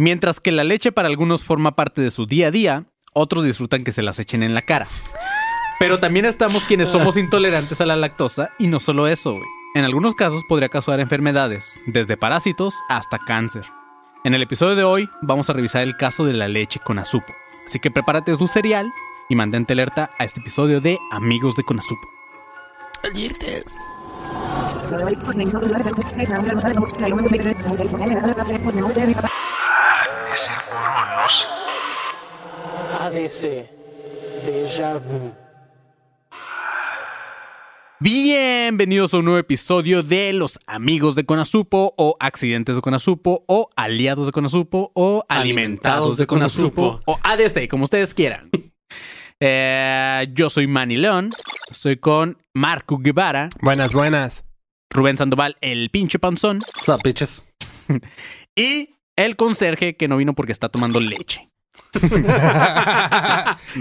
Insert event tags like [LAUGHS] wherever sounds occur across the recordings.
Mientras que la leche para algunos forma parte de su día a día, otros disfrutan que se las echen en la cara. Pero también estamos quienes somos intolerantes a la lactosa y no solo eso. En algunos casos podría causar enfermedades, desde parásitos hasta cáncer. En el episodio de hoy vamos a revisar el caso de la leche con azupo. Así que prepárate tu cereal y mantente alerta a este episodio de Amigos de Es el Coronos. ADC. Déjà vu. Bienvenidos a un nuevo episodio de Los Amigos de Conazupo o Accidentes de Conazupo o Aliados de Conazupo o Alimentados de Conazupo o ADC, como ustedes quieran. [LAUGHS] Eh, yo soy Manny León, estoy con Marco Guevara, Buenas, buenas. Rubén Sandoval, el pinche panzón, Sup, bitches. [LAUGHS] y el conserje que no vino porque está tomando [LAUGHS] leche. [LAUGHS]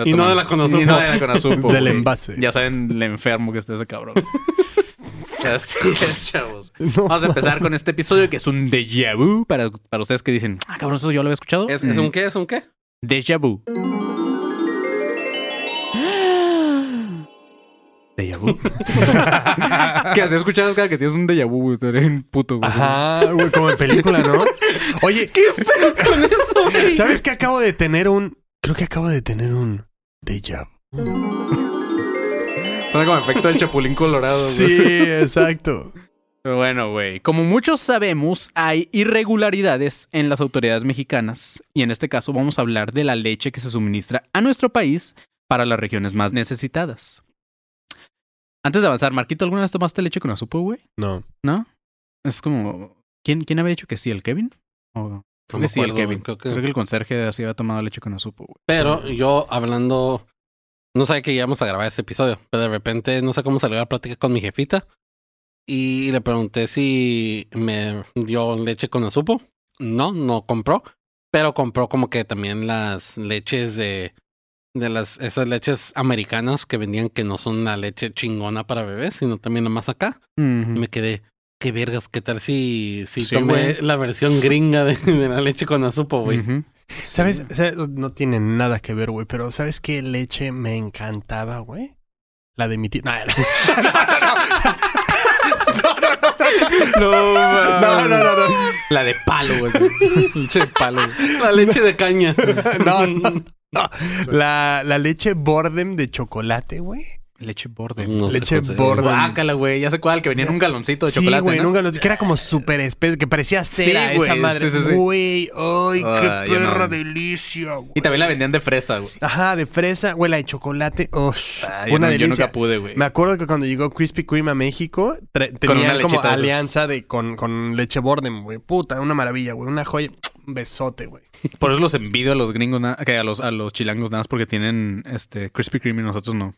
Y no de la Conazupo. Y no de la Conazupo, Del envase. Ya saben lo enfermo que está ese cabrón. [LAUGHS] Así es, chavos. Vamos a empezar con este episodio que es un déjà vu para, para ustedes que dicen, ah, cabrón, eso yo lo había escuchado. ¿Es, es un qué? ¿Es un qué? Déjà vu. Déjà vu. [LAUGHS] que así escuchas cada que tienes un déjà vu, güey. Estaría un puto, güey. Ajá, güey, como en película, ¿no? Oye, ¿qué Con eso, güey. ¿sabes que acabo de tener un. Creo que acabo de tener un déjà vu. Suena como efecto del chapulín colorado, güey. Sí, exacto. Bueno, güey. Como muchos sabemos, hay irregularidades en las autoridades mexicanas. Y en este caso vamos a hablar de la leche que se suministra a nuestro país para las regiones más necesitadas. Antes de avanzar, Marquito, ¿alguna vez tomaste leche con azupo, güey? No. ¿No? Es como... ¿Quién, ¿Quién había dicho que sí? ¿El Kevin? ¿O... Creo que sí, el Kevin. creo que- Creo que el conserje así había tomado leche con azupo, güey. Pero yo hablando, no sabía que íbamos a grabar ese episodio, pero de repente no sé cómo salió la plática con mi jefita y le pregunté si me dio leche con azupo. No, no compró, pero compró como que también las leches de de las esas leches americanas que vendían que no son una leche chingona para bebés, sino también nada más acá. Y me quedé, qué vergas, qué tal si si Sí, tomé la versión gringa de, de la leche con azupo, güey. ¿Sabes? ¿Sabes? No tiene nada que ver, güey, pero ¿sabes qué leche me encantaba, güey? La de mi tía. No, [LAUGHS] No, no, no, no. La de palo, güey. [LAUGHS] leche de palo. La leche de caña. No, no, [LAUGHS] no. [LAUGHS] La, la leche Bordem de chocolate, güey. Leche borde. No sé Leche cuál sea. borde. Guácala, güey. Ya sé cuál, que venía en un galoncito de Sí, chocolate. güey, ¿no? nunca lo que era como súper espeso, que parecía cera Sí, güey, esa madre. sí, sí, sí. Güey, ay, qué yo perra no. delicia, güey. Y también la vendían de fresa, güey. Ajá, de fresa, güey, la de chocolate. Ah, yo, una no- yo delicia. nunca pude, güey. Me acuerdo que cuando llegó Krispy Kreme a México, una como alianza de, con, con leche Bordem, güey. Puta, una maravilla, güey. Una joya. Besote, güey. Por eso los envidio a los gringos, a los, a los chilangos nada más porque tienen este Krispy Kreme y nosotros no.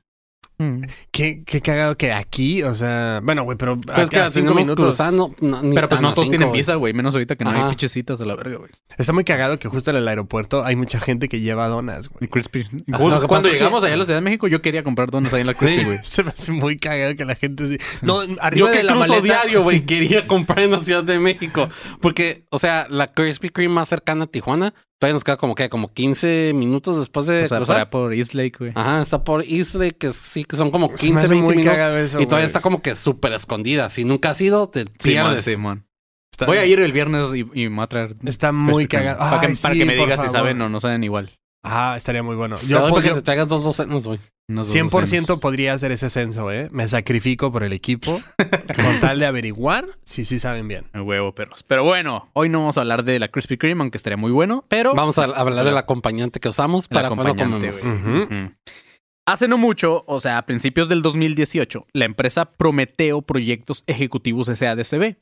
Qué, qué cagado que aquí, o sea... Bueno, güey, pero Pues acá que cinco cinco minutos... cruzando, no, ni Pero pues no todos cinco, tienen visa, güey. Menos ahorita que no hay Ajá. pinchecitas a la verga, güey. Está muy cagado que justo en el aeropuerto hay mucha gente que lleva donas, güey. Y Crispy. Cuando, que- llegamos allá a la Ciudad de México, yo quería comprar donas ahí en la Crispy, Sí. güey. [LAUGHS] Se me hace muy cagado que la gente... sí- No, arriba Yo que de la cruzo maleta... diario, güey, [LAUGHS] quería comprar en la Ciudad de México. Porque, o sea, la Krispy Kreme más cercana a Tijuana, todavía nos queda como que como 15 minutos después de O sea, por cruzar. allá por East Lake, güey. Ajá, está por Eastlake, que sí, que son como Se me 15, hace 20 muy minutos. eso, y todavía está como que súper escondida. Si nunca has ido, te pierdes. Simón. Está- Voy a ir el viernes y, y me voy a traer. Está muy cagado. Para que, Ay, para sí, que me digas si saben o no saben igual. Ah, estaría muy bueno. Yo, doy po- para que te traigas dos docenas, güey. Unos dos 100% docenas. podría hacer ese censo, ¿eh? Me sacrifico por el equipo con tal de averiguar si sí saben bien. A huevo, perros. Pero bueno, hoy no vamos a hablar de la Krispy Kreme, aunque estaría muy bueno, pero... Vamos a hablar del acompañante que usamos El para cuando. Hace no mucho, o sea, a principios del 2018, la empresa Prometeo Proyectos Ejecutivos SADCB,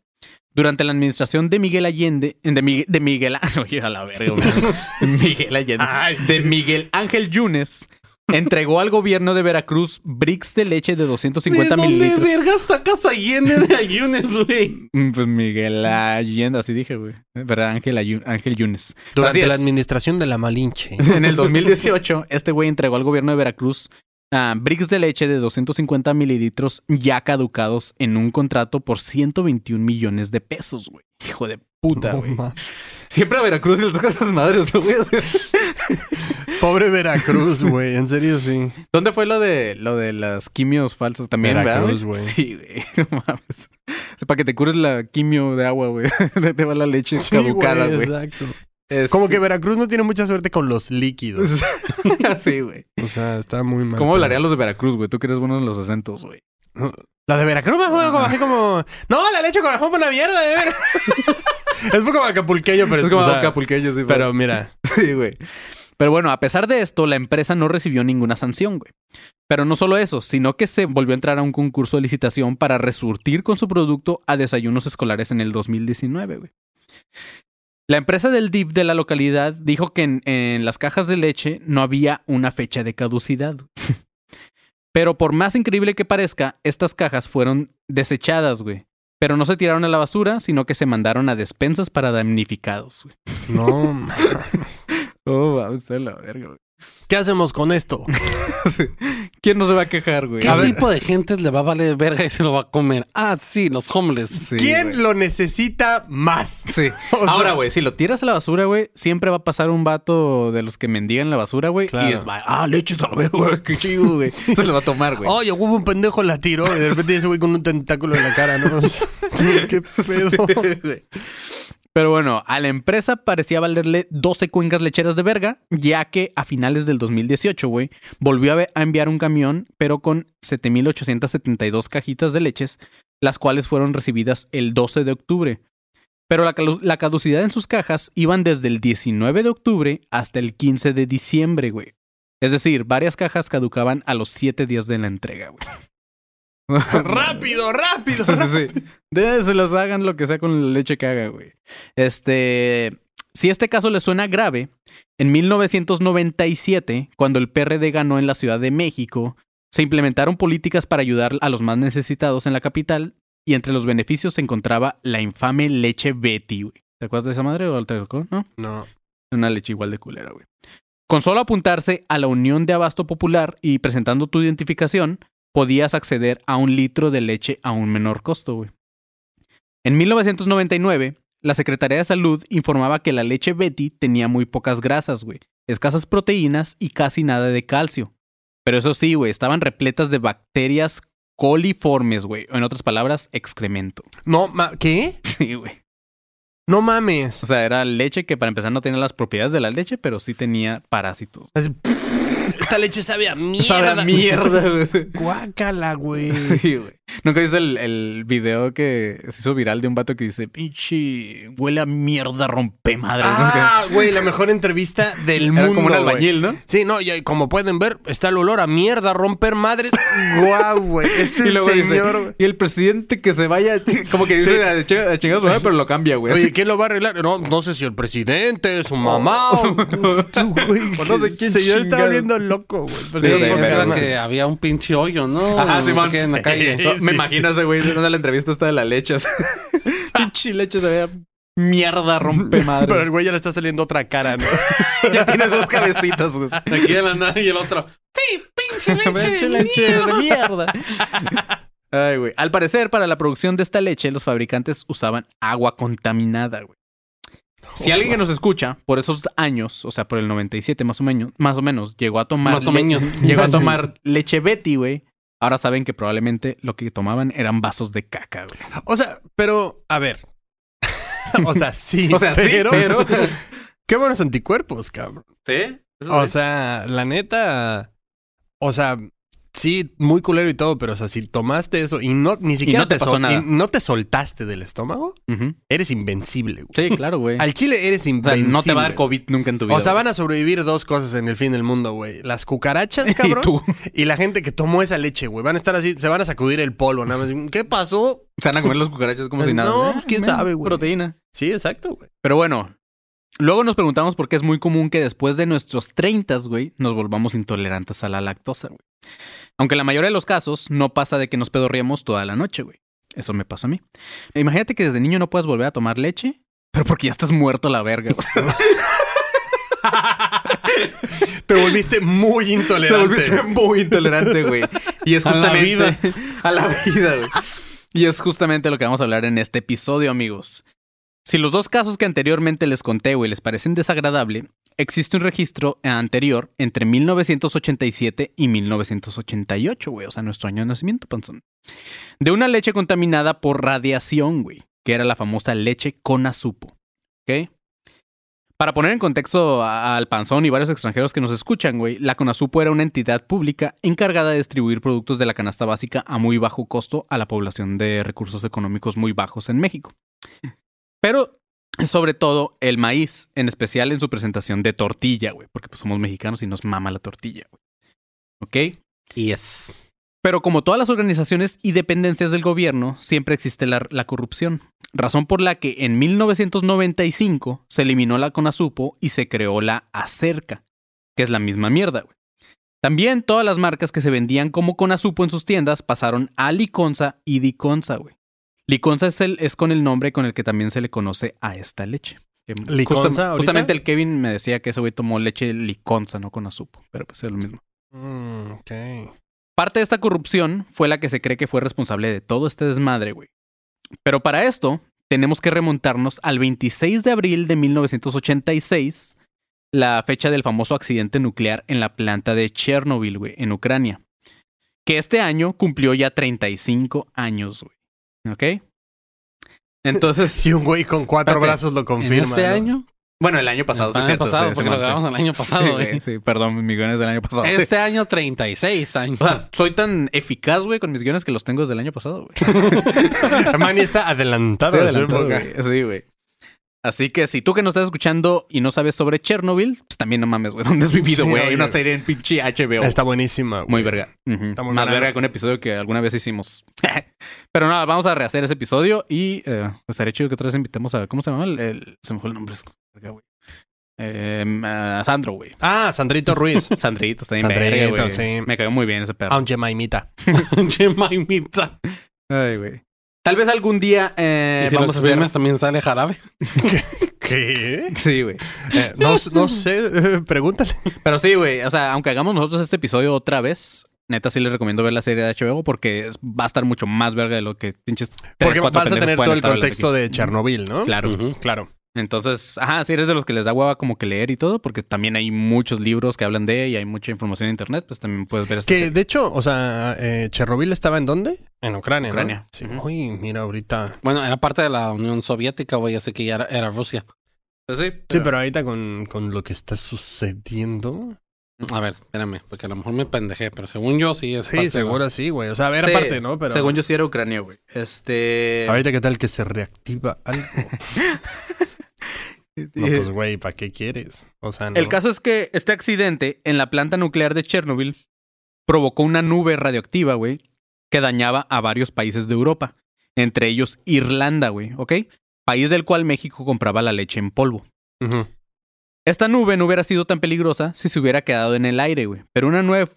durante la administración de Miguel Allende, de, Miguel, de Miguel, [LAUGHS] oye, a la verga. Miguel Allende, de Miguel Ángel Yunes, entregó al gobierno de Veracruz bricks de leche de 250 ¿De dónde mililitros. vergas sacas Allende de ayunes, güey? Mm, Pues Miguel Allende, así dije, güey. ¿Verdad? Ángel, Ayu- Ángel Yunes. Durante la administración de la Malinche. [LAUGHS] En el 2018, este güey entregó al gobierno de Veracruz ah, bricks de leche de 250 mililitros ya caducados en un contrato por 121 millones de pesos, güey. Hijo de puta, güey. Siempre a Veracruz le toca a esas madres, ¿no, güey? [LAUGHS] Pobre Veracruz, güey. En serio, sí. ¿Dónde fue lo de lo de las quimios falsas también, ¿verdad, Veracruz, güey. Sí, güey. [LAUGHS] No mames. O sea, para que te cures la quimio de agua, güey. [LAUGHS] Te va la leche Sí, caducada, güey. Exacto. Este- Como que Veracruz no tiene mucha suerte con los líquidos. [LAUGHS] sí, güey. O sea, está muy mal. ¿Cómo hablarían los de Veracruz, güey? Tú que eres bueno en los acentos, güey. La de Veracruz me como así como. No, la leche con la una mierda, de ver. [LAUGHS] es poco acapulqueño, pero Es como o sea, acapulqueño, sí. Pero mira. [LAUGHS] Sí, güey. Pero bueno, a pesar de esto, la empresa no recibió ninguna sanción, güey. Pero no solo eso, sino que se volvió a entrar a un concurso de licitación para resurtir con su producto a desayunos escolares en el 2019, güey. La empresa del DIF de la localidad dijo que en, en las cajas de leche no había una fecha de caducidad. [LAUGHS] Pero por más increíble que parezca, estas cajas fueron desechadas, güey. Pero no se tiraron a la basura, sino que se mandaron a despensas para damnificados, güey. No. [LAUGHS] [LAUGHS] Oh, vamos a la verga, güey. ¿Qué hacemos con esto? [LAUGHS] ¿Quién no se va a quejar, güey? ¿Qué A ver, tipo de gente le va a valer verga y se lo va a comer? Ah, sí, los homeless. sí, ¿Quién güey. lo necesita más? Sí. [LAUGHS] O sea- Ahora, güey, si lo tiras a la basura, güey, siempre va a pasar un vato de los que mendigan la basura, güey. Claro. Y es, ah, leche a la verga, güey, qué chido, güey. [LAUGHS] Se lo va a tomar, güey. Oye, hubo un pendejo la tiró y de repente ese güey con un tentáculo en la cara, ¿no? ¿Qué pedo? Sí, güey. Pero bueno, a la empresa parecía valerle 12 cuencas lecheras de verga, ya que a finales del 2018, güey, volvió a, enviar un camión, pero con 7.872 cajitas de leches, las cuales fueron recibidas el 12 de octubre. Pero la caducidad en sus cajas iban desde el 19 de octubre hasta el 15 de diciembre, güey. Es decir, varias cajas caducaban a los 7 días de la entrega, güey. [LAUGHS] ¡Rápido, rápido! Sí, sí, sí. De- se los hagan lo que sea con la leche que haga, güey. Este. Si este caso le suena grave, en 1997, cuando el PRD ganó en la Ciudad de México, se implementaron políticas para ayudar a los más necesitados en la capital y entre los beneficios se encontraba la infame leche Betty, güey. ¿Te acuerdas de esa madre o te tocó? No. No. Una leche igual de culera, güey. Con solo apuntarse a la Unión de Abasto Popular y presentando tu identificación, podías acceder a un litro de leche a un menor costo, güey. En 1999, la Secretaría de Salud informaba que la leche Betty tenía muy pocas grasas, güey, escasas proteínas y casi nada de calcio. Pero eso sí, güey, estaban repletas de bacterias coliformes, güey, o en otras palabras, excremento. No, ma- ¿qué? [LAUGHS] Sí, güey. No mames. O sea, era leche que para empezar no tenía las propiedades de la leche, pero sí tenía parásitos. Así, Esta leche sabe a mierda. Sabe a mierda. [LAUGHS] Guácala, güey. Sí, güey. [LAUGHS] ¿Nunca viste el, el video que se hizo viral de un vato que dice, pinche, huele a mierda, rompe madres? Ah, [LAUGHS] güey, la mejor entrevista del [LAUGHS] Era mundo. como un güey. albañil, ¿no? Sí, no, y como pueden ver, está el olor a mierda, romper madres. Guau, güey. Ese Y luego dice, señor, güey. y el presidente que se vaya, como que dice Sí. a ch- a chingar a su madre, pero lo cambia, güey. Oye. ¿quién lo va a arreglar? No, no sé si el presidente, su mamá o, tú, güey. O no sé quién El señor está chingado. volviendo loco, güey. Pero Sí, sí, man. que había un pinche hoyo, ¿no? Ajá, No sé Simón. qué en la calle. Sí, me imagino ese güey dando la entrevista esta de la leche. [LAUGHS] Pinche leche se vea mierda, rompe [LAUGHS] madre. Pero el güey ya le está saliendo otra cara, ¿no? [LAUGHS] ya tiene dos cabecitas, güey. Aquí de la nada y el otro. Sí, pinche leche. Leche mierda". de mierda. Ay, güey. Al parecer, para la producción de esta leche, los fabricantes usaban agua contaminada, güey. Si alguien que nos escucha por esos años, o sea, por el 97 más o menos, más o menos, llegó a tomar Más o menos. llegó a tomar leche Betty, güey. Ahora saben que probablemente lo que tomaban eran vasos de caca, güey. O sea, pero, a ver. [LAUGHS] o sea, sí. O sea, sí, pero- [LAUGHS] Qué buenos anticuerpos, cabrón. ¿Sí? O sea, la neta. O sea, sí, muy culero y todo, pero o sea, si tomaste eso y no ni siquiera no te pasó sol- nada. no te soltaste del estómago, eres invencible, güey. Sí, claro, güey. Al chile eres O sea, invencible. no te va a dar COVID nunca en tu vida. O sea, güey. van a sobrevivir dos cosas en el fin del mundo, güey. Las cucarachas, [LAUGHS] cabrón. Y tú. Y la gente que tomó esa leche, güey. Van a estar así, se van a sacudir el polvo, nada más. ¿Qué pasó? Se van a comer los cucarachas como si nada. No, Eh, pues, quién mira, sabe, güey. Proteína. Sí, exacto, güey. Pero bueno, luego nos preguntamos por qué es muy común que después de nuestros 30, güey, nos volvamos intolerantes a la lactosa, güey. Aunque en la mayoría de los casos no pasa de que nos pedorreamos toda la noche, güey. Eso me pasa a mí. Imagínate que desde niño no puedes volver a tomar leche, pero porque ya estás muerto a la verga. güey. [LAUGHS] Te volviste muy Te intolerante. volviste muy intolerante, güey. Y es A la justamente vida. [LAUGHS] a la vida, güey. Y es justamente lo que vamos a hablar en este episodio, amigos. Si los dos casos que anteriormente les conté, güey, les parecen desagradable, existe un registro anterior entre 1987 y 1988, güey, o sea, nuestro año de nacimiento, panzón. De una leche contaminada por radiación, güey, que era la famosa leche Conazupo, ¿ok? Para poner en contexto al panzón y varios extranjeros que nos escuchan, güey, la Conasupo era una entidad pública encargada de distribuir productos de la canasta básica a muy bajo costo a la población de recursos económicos muy bajos en México. Pero, sobre todo, el maíz, en especial en su presentación de tortilla, güey, porque pues somos mexicanos y nos mama la tortilla, güey. ¿Ok? Yes. Pero como todas las organizaciones y dependencias del gobierno, siempre existe la, la corrupción. Razón por la que en 1995 se eliminó la CONASUPO y se creó la ACERCA, que es la misma mierda, güey. También todas las marcas que se vendían como CONASUPO en sus tiendas pasaron a Liconza y Diconza, güey. Liconza es, el, es con el nombre con el que también se le conoce a esta leche. ¿Liconza ahorita? justamente el Kevin me decía que ese güey tomó leche Liconza, no CONASUPO, pero pues es lo mismo. Mm, ok. Parte de esta corrupción fue la que se cree que fue responsable de todo este desmadre, güey. Pero para esto, tenemos que remontarnos al 26 de abril de 1986, la fecha del famoso accidente nuclear en la planta de Chernobyl, güey, en Ucrania. Que este año cumplió ya 35 años, güey. ¿Ok? Entonces, [LAUGHS] Y un güey con cuatro Espérate. brazos lo ¿En confirma. este ¿no? año? bueno, el año pasado, el sí, es año cierto, pasado, porque lo grabamos el año pasado, güey. sí, perdón, mis guiones del año pasado. Este año 36 años. O sea, soy tan eficaz, güey, con mis guiones que los tengo desde el año pasado, güey. [LAUGHS] Manny está adelantado. Estoy su época. güey. Sí, güey. Así que si tú que nos estás escuchando y no sabes sobre Chernobyl, pues también no mames, güey. ¿Dónde has vivido, Sí, güey? Hay oye. una serie en pinche HBO. Está buenísima. güey. Muy verga. Está muy Más verga. que un episodio que alguna vez hicimos. [LAUGHS] Pero nada, vamos a rehacer ese episodio y eh, estaría chido que otra vez invitemos a. ¿Cómo se llama? El, el- se me fue el nombre. Güey. Eh, a Sandro, güey. Ah, Sandrito Ruiz. [LAUGHS] Sandrito está bien Sandrito, verga, sí. Me cayó muy bien ese perro. Aunque Maimita. [LAUGHS] Chemaimita. Ay, güey. Tal vez algún día eh, ¿Y si vamos a hacer... también sale jarabe? [LAUGHS] ¿Qué? Sí, güey. Eh, no, no sé, eh, [LAUGHS] pregúntale. Pero sí, güey. O sea, aunque hagamos nosotros este episodio otra vez, neta sí les recomiendo ver la serie de HBO porque va a estar mucho más verga de lo que pinches. tres, Porque vas a tener todo el contexto de Chernobyl, ¿no? Claro. Claro. Entonces, ajá, si eres de los que les da hueva como que leer y todo, porque también hay muchos libros que hablan de y hay mucha información en internet, pues también puedes ver esta Que serie. de hecho, o sea, eh, Chernobyl estaba en dónde? En Ucrania. ¿no? Ucrania. Sí. Ujú. Uy, mira, ahorita. Bueno, era parte de la Unión Soviética, güey, así que ya era, era Rusia. Pues sí, Sí, pero ahorita con, con lo que está sucediendo. A ver, espérame, porque a lo mejor me pendejé, pero según yo sí es parte Sí, de- seguro sí, güey. O sea, era Sí, parte, ¿no? Pero Según yo sí era Ucrania, güey. Este. ahorita qué tal que se reactiva algo. [LAUGHS] No, pues, güey, ¿para qué quieres? O sea, no. El caso es que este accidente en la planta nuclear de Chernobyl provocó una nube radioactiva, güey, que dañaba a varios países de Europa, entre ellos Irlanda, güey, ¿ok? País del cual México compraba la leche en polvo. Esta nube no hubiera sido tan peligrosa si se hubiera quedado en el aire, güey. Pero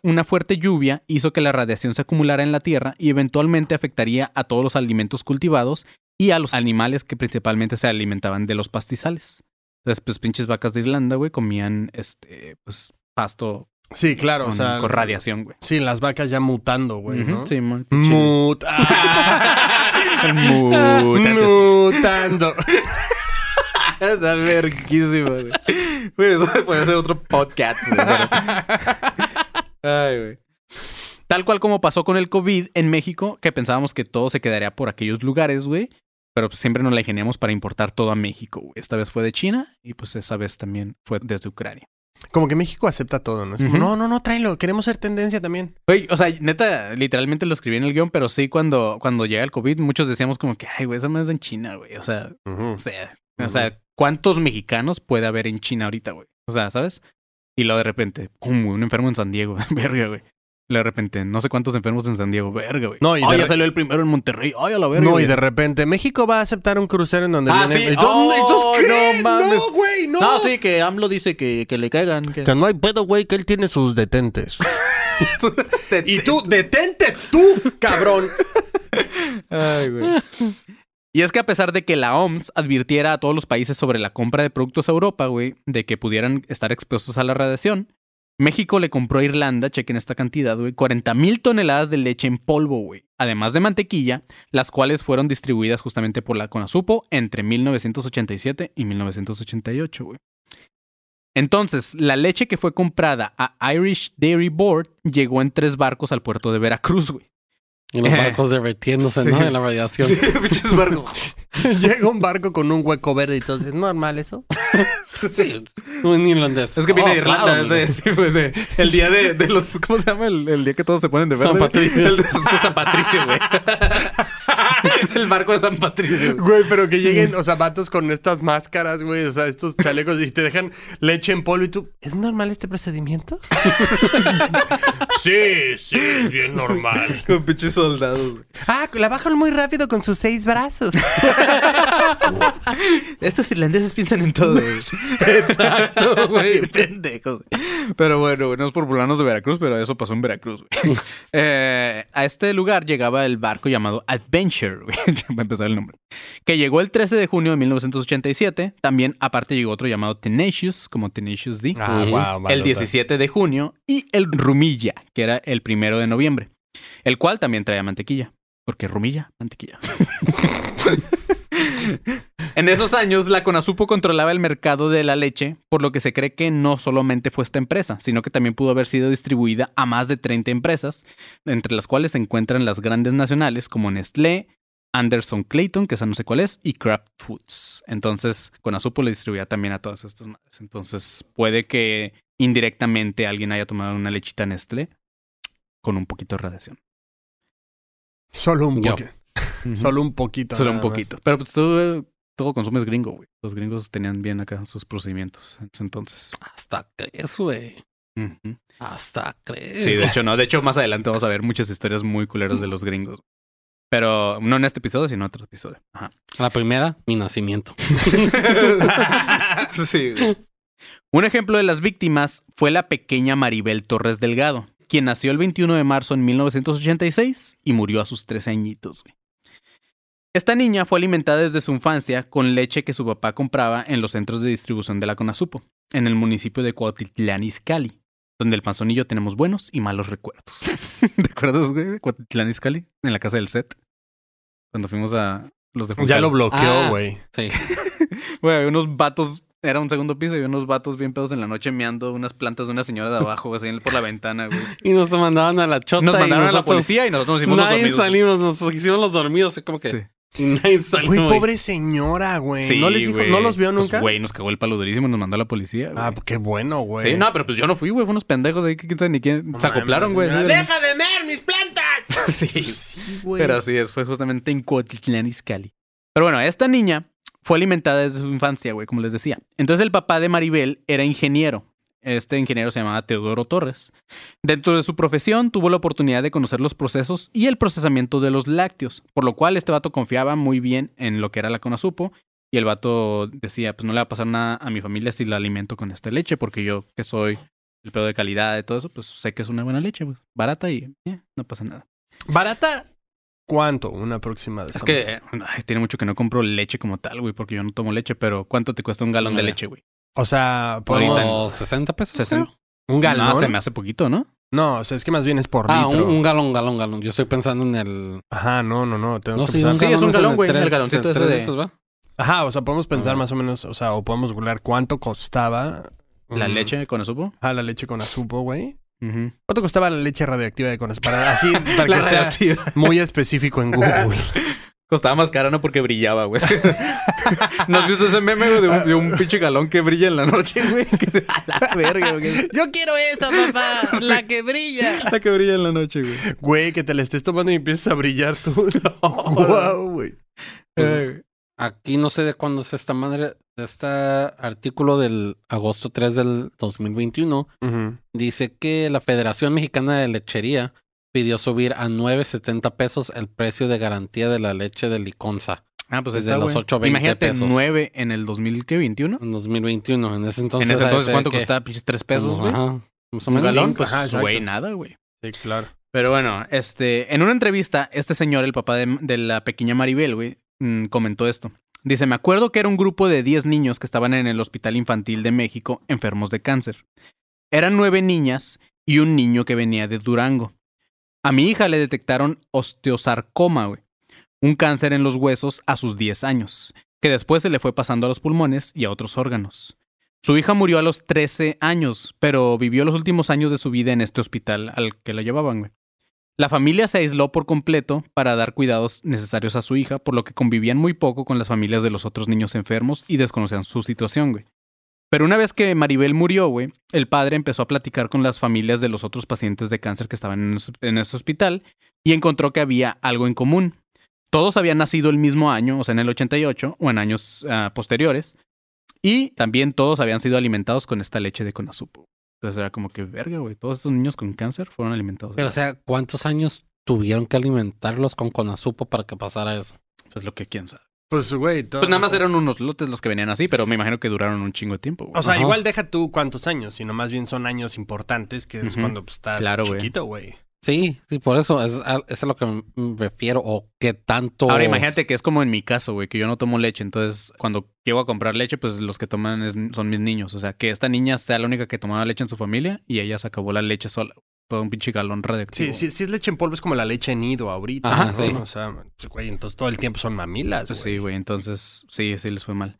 una fuerte lluvia hizo que la radiación se acumulara en la Tierra y eventualmente afectaría a todos los alimentos cultivados y a los animales que principalmente se alimentaban de los pastizales. Entonces, pues pinches vacas de Irlanda, güey, comían este, pues, pasto Sí, claro, con, o sea. con radiación, güey. Sí, las vacas ya mutando, güey, ¿no? Ujú, Sí, mon- pinche- Mut- [LAUGHS] Mutantes. Mutando. [LAUGHS] Está verguísima, güey. Güey, eso puede ser otro podcast, güey. [LAUGHS] Ay, güey. Tal cual como pasó con el COVID en México, que pensábamos que todo se quedaría por aquellos lugares, güey. Pero pues siempre nos la ingeniamos para importar todo a México. Esta vez fue de China y pues esa vez también fue desde Ucrania. Como que México acepta todo, ¿no? Es como, no, no, no, tráelo. Queremos ser tendencia también. O sea, neta, literalmente lo escribí en el guion, pero sí cuando, cuando llega el COVID, muchos decíamos como que, ay, güey, esa más es en China, güey. O sea. O sea, o sea, ¿cuántos mexicanos puede haber en China ahorita, güey? O sea, ¿sabes? Y luego de repente, pum, un enfermo en San Diego, [LAUGHS] verga, güey. De repente, no sé cuántos enfermos en San Diego, verga, güey. No, y Ay, ya salió el primero en Monterrey. Ay, a la verga. No, y de repente México va a aceptar un crucero en donde Ah, viene. sí. ¿Y tú- Oh, qué? no mames. No, güey, no. No, sí, que AMLO dice que, que le caigan. Que... Que no hay pedo, güey, que él tiene sus detentes. [LAUGHS] Te- y tú, detente tú, cabrón. [LAUGHS] Ay, güey. Y es que a pesar de que la OMS advirtiera a todos los países sobre la compra de productos a Europa, güey, de que pudieran estar expuestos a la radiación, México le compró a Irlanda, chequen esta cantidad, güey, 40 mil toneladas de leche en polvo, güey, además de mantequilla, las cuales fueron distribuidas justamente por la Conasupo entre 1987 y 1988, güey. Entonces, la leche que fue comprada a Irish Dairy Board llegó en tres barcos al puerto de Veracruz, güey. Y los barcos derretiéndose, Sí. ¿no? De la radiación. [LAUGHS] pinches barcos. [LAUGHS] [LAUGHS] Llega un barco con un hueco verde y todo. ¿Es normal eso? [LAUGHS] Sí, [LAUGHS] un irlandés. Es que viene Oh, de Irlanda, claro, amigo. sí, pues, de- el día de, de los, ¿cómo se llama? El, el día que todos se ponen de verde. San. Patricio. El de, de San Patricio, güey. [LAUGHS] el barco de San Patricio. güey. Pero que lleguen, o sea, vatos con estas máscaras, güey, o sea, estos chalecos y te dejan leche en polvo y tú, ¿es normal este procedimiento? [LAUGHS] sí, sí, es bien normal. Con pinches soldados. güey. Ah, la bajan muy rápido con sus seis brazos. [LAUGHS] Estos irlandeses piensan en todo. güey. Exacto, güey. Pendejos. Pero bueno, güey, no es por burlarnos de Veracruz, pero eso pasó en Veracruz, güey. Eh, a este lugar llegaba el barco llamado Adventure, güey. Ya [LAUGHS] va a empezar el nombre. Que llegó el 13 de junio de 1987. También, aparte, llegó otro llamado Tenacious, como Tenacious D. Ah, wow, el 17 de junio. Y el Rumilla, que era el primero de noviembre. El cual también traía mantequilla. Porque Rumilla, mantequilla. [LAUGHS] En esos años, la Conasupo controlaba el mercado de la leche, por lo que se cree que no solamente fue esta empresa, sino que también pudo haber sido distribuida a más de 30 empresas, entre las cuales se encuentran las grandes nacionales como Nestlé, Anderson Clayton, que esa no sé cuál es, y Kraft Foods. Entonces, Conasupo le distribuía también a todas estas madres. Entonces, puede que indirectamente alguien haya tomado una lechita Nestlé con un poquito de radiación. Solo un poquito. Solo un poquito. Solo un más. poquito. Pero pues tú todo consumes gringo, güey. Los gringos tenían bien acá sus procedimientos en ese entonces. Hasta crees, güey. Hasta crees. Sí, de hecho, no. De hecho, más adelante vamos a ver muchas historias muy culeras de los gringos. Pero no en este episodio, sino en otro episodio. Ajá. La primera, mi nacimiento. [LAUGHS] sí. Un ejemplo de las víctimas fue la pequeña Maribel Torres Delgado, quien nació el 21 de marzo en 1986 y murió a sus 13 añitos. güey. Esta niña fue alimentada desde su infancia con leche que su papá compraba en los centros de distribución de la Conasupo, en el municipio de Cuautitlán Izcalli, donde el panzón y yo tenemos buenos y malos recuerdos. [LAUGHS] [LAUGHS] ¿Te acuerdas, güey, de Cuautitlán Izcalli? En la casa del set. Cuando fuimos a los de Ya lo bloqueó, Ah. güey. Sí. [LAUGHS] Güey, había unos vatos, era un segundo piso y había unos vatos bien pedos en la noche meando unas plantas de una señora de abajo, güey, así por la ventana, güey. Y nos mandaban a la chota. Nos y mandaron a la policía y nosotros nos hicimos los Nadie dormidos. salimos, nos hicimos los dormidos. como que. Sí. Y nadie salió. Güey, pobre señora, güey. Sí, ¿No les dijo, güey. no los vio Pues, nunca? Güey, nos cagó el palo durísimo y nos mandó a la policía, güey. ah, qué bueno, güey. Sí, no, pero pues yo no fui, güey. Fue unos pendejos ahí que quién sabe ni quién. No se acoplaron, güey. señora, ¡Deja de ver mis plantas! [LAUGHS] Sí. Sí, güey. Pero así es, fue justamente en Cuautitlán Izcalli. Pero bueno, esta niña fue alimentada desde su infancia, güey, como les decía. Entonces el papá de Maribel era ingeniero. Este ingeniero se llamaba Teodoro Torres. Dentro de su profesión tuvo la oportunidad de conocer los procesos y el procesamiento de los lácteos, por lo cual este vato confiaba muy bien en lo que era la Conasupo. Y el vato decía, pues no le va a pasar nada a mi familia si la alimento con esta leche, porque yo que soy el pedo de calidad y todo eso, pues sé que es una buena leche, pues, barata y eh, no pasa nada. ¿Barata? ¿Cuánto? Una próxima de Es que eh, tiene mucho que no compro leche como tal, güey, porque yo no tomo leche, pero ¿cuánto te cuesta un galón de leche, güey? O sea, podemos... Como 60 pesos. Creo. ¿Un galón? No, se me hace poquito, ¿no? No, o sea, es que más bien es por Ah, un, litro. un galón, galón, galón. Yo estoy pensando en el. Ajá, no, no, no. Tenemos No, que sí, pensar... un Sí, es un galón, güey, el galoncito ese de- litros, ¿va? Ajá, o sea, podemos pensar Ah. más o menos, o sea, o podemos googlear cuánto costaba... La leche con supo. Ah, la leche con azupo, güey. ¿Cuánto costaba la leche radioactiva de Conas? Para así, [LAUGHS] para que sea muy específico en Google. [LAUGHS] Costaba más cara, ¿no? Porque brillaba, güey. [LAUGHS] ¿No has visto ese meme güey, de un, de un pinche galón que brilla en la noche, güey? [LAUGHS] Que- A la verga, güey. Yo quiero esa, papá, [LAUGHS] la que brilla. La que brilla en la noche, güey. Güey, que te la estés tomando y empiezas a brillar tú. wow, güey. Eh, Aquí no sé de cuándo es esta madre. Este artículo del agosto 3 del 2021 Ujú. dice que la Federación Mexicana de Lechería pidió subir a 9.70 pesos el precio de garantía de la leche de Liconza Ah, pues está, los güey. 8.20 Imagínate, pesos. 9 en el 2021. en 2021. En ese entonces, en ese de entonces, ¿cuánto que costaba? Pinches 3 pesos, güey. ajá, más o Un menos. galón, pues, exacto. güey, nada, güey. Sí, claro. Pero bueno, este, en una entrevista, este señor, el papá de, de la pequeña Maribel, güey, mm, comentó esto. Dice, me acuerdo que era un grupo de 10 niños que estaban en el Hospital Infantil de México enfermos de cáncer. Eran nueve niñas y un niño que venía de Durango. A mi hija le detectaron osteosarcoma, güey, un cáncer en los huesos a sus 10 años, que después se le fue pasando a los pulmones y a otros órganos. Su hija murió a los 13 años, pero vivió los últimos años de su vida en este hospital al que la llevaban, güey. La familia se aisló por completo para dar cuidados necesarios a su hija, por lo que convivían muy poco con las familias de los otros niños enfermos y desconocían su situación, güey. Pero una vez que Maribel murió, güey, el padre empezó a platicar con las familias de los otros pacientes de cáncer que estaban en, es- en este hospital y encontró que había algo en común. Todos habían nacido el mismo año, o sea, en el 88 o en años ah, posteriores, y también todos habían sido alimentados con esta leche de conazupo. Entonces era como que, verga, güey, todos estos niños con cáncer fueron alimentados. Pero, o sea, ¿cuántos años tuvieron que alimentarlos con conazupo para que pasara eso? Pues lo que quién sabe. Pues, güey. todo- Pues nada más eran unos lotes los que venían así, pero me imagino que duraron un chingo de tiempo. güey. O sea, Ajá. igual deja tú cuántos años, sino más bien son años importantes que es cuando pues, estás Claro, chiquito, güey. Sí, sí, por eso es, a- es a lo que me refiero. O qué tanto. Ahora imagínate que es como en mi caso, güey, que yo no tomo leche. Entonces, cuando llego a comprar leche, pues los que toman es- son mis niños. O sea, que esta niña sea la única que tomaba leche en su familia y ella se acabó la leche sola. Todo un pinche galón radioactivo. Sí, sí, si es leche en polvo, es como la leche nido ahorita. Ajá, ¿no? sí. O sea, pues, güey, entonces todo el tiempo son mamilas, Pues güey. sí, güey. Entonces, sí, sí les fue mal.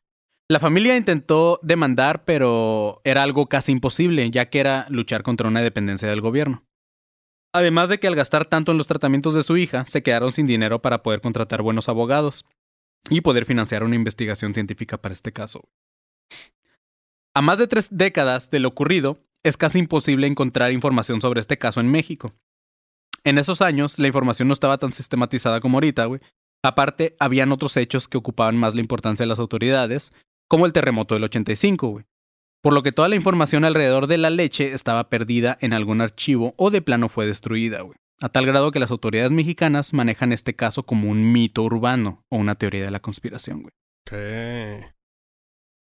La familia intentó demandar, pero era algo casi imposible, ya que era luchar contra una dependencia del gobierno. Además de que al gastar tanto en los tratamientos de su hija, se quedaron sin dinero para poder contratar buenos abogados y poder financiar una investigación científica para este caso. A más de tres décadas de lo ocurrido, es casi imposible encontrar información sobre este caso en México. En esos años, la información no estaba tan sistematizada como ahorita, güey. Aparte, habían otros hechos que ocupaban más la importancia de las autoridades, como el terremoto del 85, güey. Por lo que toda la información alrededor de la leche estaba perdida en algún archivo o de plano fue destruida, güey. A tal grado que las autoridades mexicanas manejan este caso como un mito urbano o una teoría de la conspiración, güey.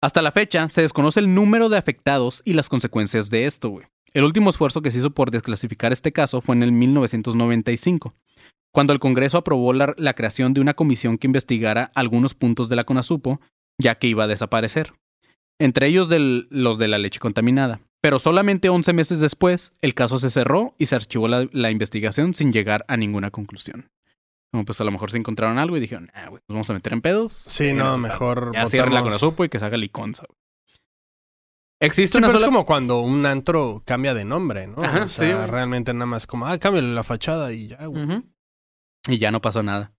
Hasta la fecha, se desconoce el número de afectados y las consecuencias de esto, güey. El último esfuerzo que se hizo por desclasificar este caso fue en el 1995, cuando el Congreso aprobó la, creación de una comisión que investigara algunos puntos de la CONASUPO, ya que iba a desaparecer. Entre ellos los de la leche contaminada. Pero solamente 11 meses después, el caso se cerró y se archivó la investigación sin llegar a ninguna conclusión. Como pues a lo mejor se encontraron algo y dijeron, ah, güey, nos vamos a meter en pedos. Sí, no, mejor. ya cierren la votamos- Conasupo y que se haga liconza. güey. Existe Sí, una pero sola... es como cuando un antro cambia de nombre, ¿no? Ajá, o sea, sí, güey. realmente nada más como, ah, cámbiale la fachada y ya, güey. Y ya no pasó nada.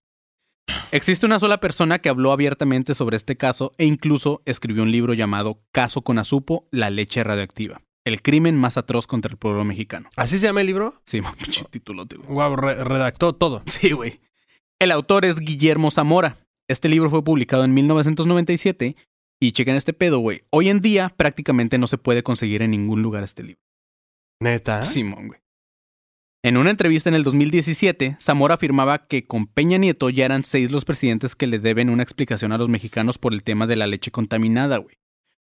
Existe una sola persona que habló abiertamente sobre este caso e incluso escribió un libro llamado Caso Conasupo, la leche radioactiva. El crimen más atroz contra el pueblo mexicano. ¿Así se llama el libro? Sí, [LAUGHS] pinche títulote, güey. Guau, re- redactó todo. Sí, güey. El autor es Guillermo Zamora. Este libro fue publicado en 1997 y chequen este pedo, güey. Hoy en día prácticamente no se puede conseguir en ningún lugar este libro. Neta. Simón, güey. En una entrevista en el 2017, Zamora afirmaba que con Peña Nieto ya eran seis los presidentes que le deben una explicación a los mexicanos por el tema de la leche contaminada, güey.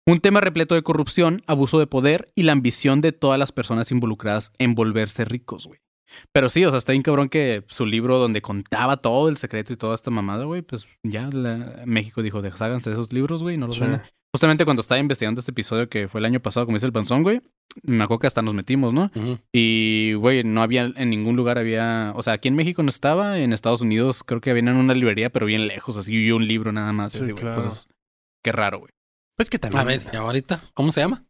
Un tema repleto de corrupción, abuso de poder y la ambición de todas las personas involucradas en volverse ricos, güey. Pero sí, o sea, está bien cabrón que su libro donde contaba todo el secreto y toda esta mamada, güey, pues ya la- México dijo, desháganse de esos libros, güey, no los Sí. Justamente cuando estaba investigando este episodio que fue el año pasado, como dice el panzón, güey, me acuerdo que hasta nos metimos, ¿no? Y, güey, no había, en ningún lugar había, o sea, aquí en México no estaba, en Estados Unidos creo que había en una librería, pero bien lejos, así, y un libro nada más. Sí, así, güey. claro. Entonces, qué raro, güey. Pues que también. A ver, ¿y ahorita? ¿Cómo se llama?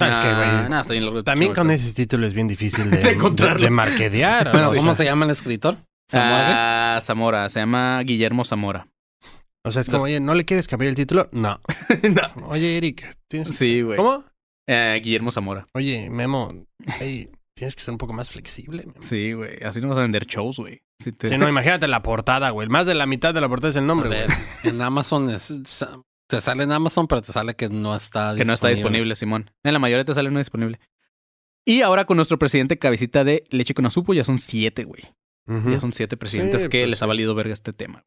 Ah, es que, güey, Ah, nah, está bien largo. También con ese título es bien difícil [LAUGHS] de, De encontrarlo. de, de marquetear. [LAUGHS] Bueno, ¿cómo se llama el escritor? ¿Zamora Ah, Zamora, se llama Guillermo Zamora. O sea, es como, oye, ¿no le quieres cambiar el título? No. [LAUGHS] No. Oye, Eric, tienes que- Sí, güey. ¿Cómo? Eh, Guillermo Zamora. Oye, Memo, hey, tienes que ser un poco más flexible. Memo. Sí, güey. Así no vas a vender shows, güey. Si te- Sí, no, imagínate la portada, güey. Más de la mitad de la portada es el nombre, güey. en Amazon es- es- te sale en Amazon, pero te sale que no está que no está disponible, Simón. En la mayoría te sale no disponible. Y ahora con nuestro presidente cabecita de leche con azupo ya son siete, güey. Ya son siete presidentes Sí, que pues les sí. ha valido verga este tema.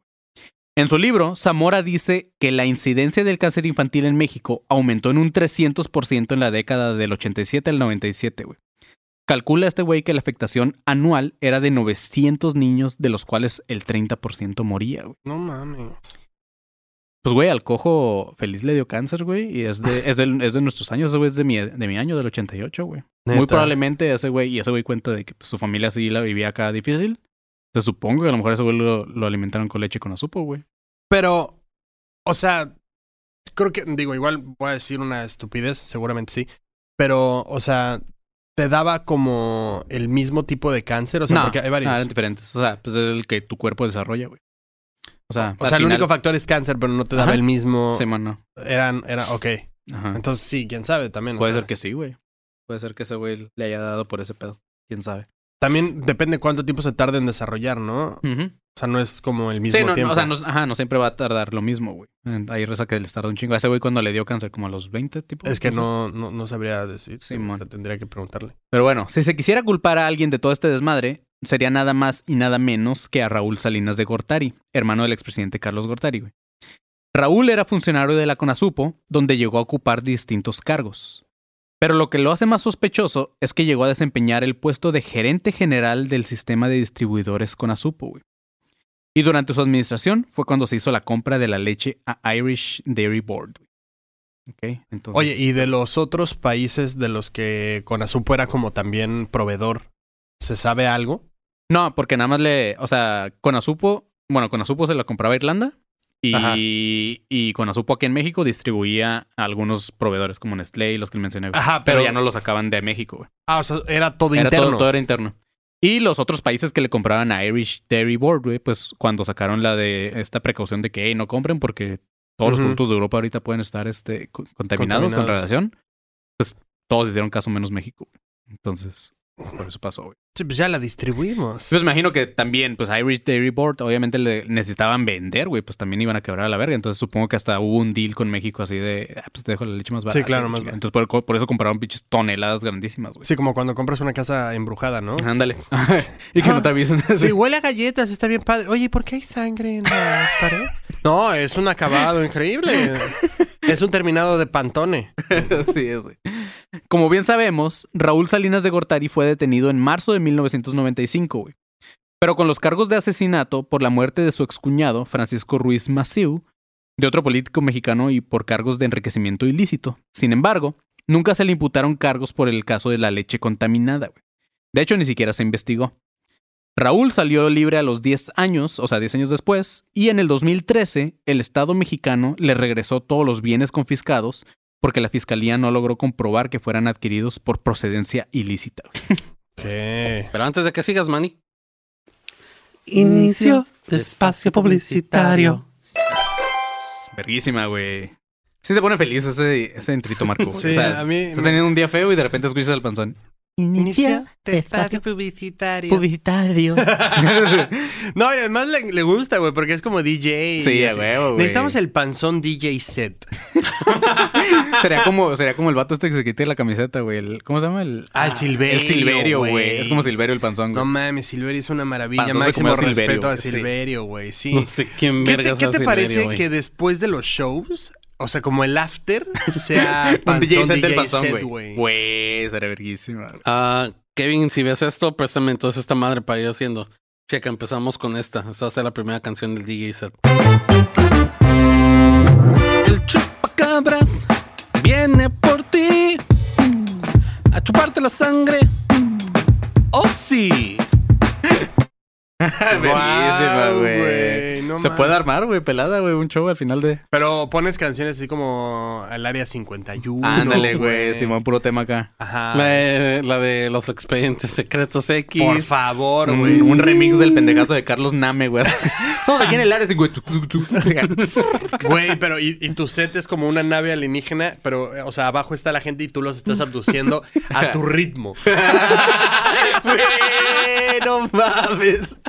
En su libro, Zamora dice que la incidencia del cáncer infantil en México aumentó en un 300% en la década del 87 al 97, güey. calcula este güey que la afectación anual era de 900 niños, de los cuales el 30% moría, güey. No mames. Pues, güey, al cojo feliz le dio cáncer, güey, y es de, es de, es de nuestros años, ese güey es de mi, de mi año, del 88, güey. Muy probablemente ese güey, y ese güey cuenta de que pues, su familia sí la vivía acá difícil. Te supongo que a lo mejor ese güey lo, lo alimentaron con leche con azupo, güey. Pero, o sea, creo que, digo, igual voy a decir una estupidez, seguramente sí. Pero, o sea, te daba como el mismo tipo de cáncer. O sea, no, porque hay varios. no, eran diferentes. O sea, pues es el que tu cuerpo desarrolla, güey. O sea, o sea, el único factor es cáncer, pero no te daba Ajá. el mismo. Sí, mano. Eran, era, ok. Ajá. Entonces sí, quién sabe también. o Puede sea, ser que sí, güey. Puede ser que ese güey le haya dado por ese pedo. ¿Quién sabe? También depende cuánto tiempo se tarde en desarrollar, ¿no? O sea, no es como el mismo Sí, no, no, tiempo. o sea, no, ajá, no siempre va a tardar lo mismo, güey. Hay reza que les tarda un chingo. A ese güey cuando le dio cáncer, como a los 20, tipo. es que no, no, no sabría decir. Sí, o sea, tendría que preguntarle. Pero bueno, si se quisiera culpar a alguien de todo este desmadre, sería nada más y nada menos que a Raúl Salinas de Gortari, hermano del expresidente Carlos Gortari, güey. Raúl era funcionario de la CONASUPO, donde llegó a ocupar distintos cargos. Pero lo que lo hace más sospechoso es que llegó a desempeñar el puesto de gerente general del sistema de distribuidores CONASUPO, güey. Y durante su administración fue cuando se hizo la compra de la leche a Irish Dairy Board. güey. Oye, y de los otros países de los que Conasupo era como también proveedor, ¿se sabe algo? No, porque nada más le. O sea, Conasupo. Bueno, Conasupo se la compraba a Irlanda. Ajá. Y, y Conasupo aquí en México distribuía a algunos proveedores como Nestlé y los que mencioné. güey. Ajá, pero, pero- ya no lo sacaban de México, güey. Ah, o sea, era todo Era interno. todo, todo era interno. Y los otros países que le compraban a Irish Dairy Board, güey, pues cuando sacaron la de esta precaución de que "Ey, no compren porque todos los productos de Europa ahorita pueden estar este, co- contaminados, con radiación, pues todos hicieron caso menos México. güey. Entonces, por eso pasó, güey. Sí, pues ya la distribuimos. Pues imagino que también, pues Irish Dairy Board, obviamente le necesitaban vender, güey, pues también iban a quebrar a la verga. Entonces supongo que hasta hubo un deal con México así de, ah, pues te dejo la leche más barata. claro, güey, más barata. Entonces por, por eso compraron pinches toneladas grandísimas, güey. Sí, como cuando compras una casa embrujada, ¿no? Ándale. [LAUGHS] [LAUGHS] y que no te avisen. Sí, huele a galletas, está bien padre. Oye, ¿por qué hay sangre en la pared? [LAUGHS] No, es un acabado increíble. Es un terminado de Pantone. [LAUGHS] Así es, güey. Como bien sabemos, Raúl Salinas de Gortari fue detenido en marzo de 1995, güey. Pero con los cargos de asesinato por la muerte de su excuñado, Francisco Ruiz Maciú, de otro político mexicano y por cargos de enriquecimiento ilícito. Sin embargo, nunca se le imputaron cargos por el caso de la leche contaminada, güey. De hecho, ni siquiera se investigó. Raúl salió libre a los 10 años, o sea, 10 años después, y en el 2013 el Estado mexicano le regresó todos los bienes confiscados porque la fiscalía no logró comprobar que fueran adquiridos por procedencia ilícita. Pero antes de que sigas, Manny. Inicio de espacio publicitario. Verguísima, güey. Sí te pone feliz ese, ese entrito, Marco. Sí, o sea, a mí estás me- teniendo un día feo y de repente escuchas al panzón. Inicio de espacio publicitario. publicitario. [LAUGHS] no, y además le, le gusta, güey, porque es como DJ. Sí, y a así. huevo, güey. Necesitamos el panzón DJ set. [LAUGHS] sería, como, sería como el vato este que se quite la camiseta, güey. El- ¿Cómo se llama? El, Ah, el Silverio, El Silverio, güey. güey. Es como Silverio el panzón, No güey. mames, Silverio es una maravilla. Panzón se Máximo comió a Silverio, respeto a güey, sí. Silverio, güey. Sí. No sé quién ¿Qué te, vergas qué te Silverio, parece güey. que después de los shows, o sea, como el after, [LAUGHS] sea Un panzón DJ set del panzón, güey. Güey, sería verguísima. Ah, Kevin, si ves esto, préstame entonces esta madre para ir haciendo. Checa, empezamos con esta. Esta va a ser la primera canción del DJ set. El chupacabras viene por ti a chuparte la sangre. Oh, sí. [LAUGHS] Verguísima, güey. No Se mames. puede armar, güey, pelada, güey, un show al final de. Pero pones canciones así como al área 51. Ándale, güey, Simón, puro tema acá. Ajá. La de, la de los expedientes secretos X. Por favor, Un, güey. un remix del pendejazo de Carlos Name, güey. [LAUGHS] Estamos aquí en el área 50. Güey, pero y, y tu set es como una nave alienígena, pero, eh, o sea, abajo está la gente y tú los estás abduciendo a tu ritmo. [LAUGHS] Güey, no mames.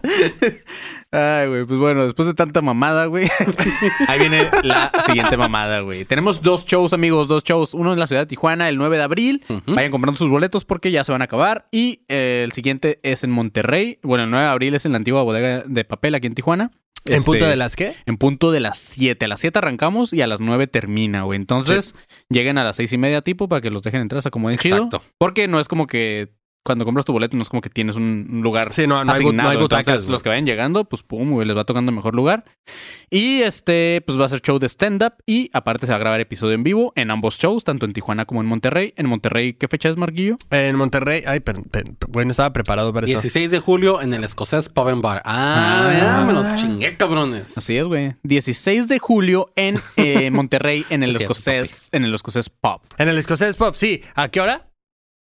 Ay, güey, pues bueno, después de tanta mamada, güey. [LAUGHS] Ahí viene la siguiente mamada, güey. Tenemos dos shows, amigos, dos shows. Uno en la ciudad de Tijuana el 9 de abril. Vayan comprando sus boletos porque ya se van a acabar. Y eh, el siguiente es en Monterrey. Bueno, el 9 de abril es en la antigua bodega de papel aquí en Tijuana. ¿En Este, punto de las qué? En punto de las 7. A las 7 arrancamos y a las 9 termina, güey. Entonces, lleguen a las seis y media tipo para que los dejen entrar, se acomoden chido. Exacto. Porque no es como que cuando compras tu boleto no es como que tienes un lugar Sí, no, no hay asignado. no hay butacas, los que vayan llegando, pues pum, güey, les va tocando mejor lugar. Y este, pues va a ser show de stand-up y aparte se va a grabar episodio en vivo en ambos shows, tanto en Tijuana como en Monterrey. En Monterrey, ¿qué fecha es, Marquillo? En Monterrey, ay, pero, bueno, estaba preparado para eso. 16 de julio en el escocés Pub and Bar. Ah, Ah. ya me los chingué, cabrones. Así es, güey. 16 de julio en eh, Monterrey, en el escocés, en el escocés pop. En el escocés pop, sí. ¿A qué hora?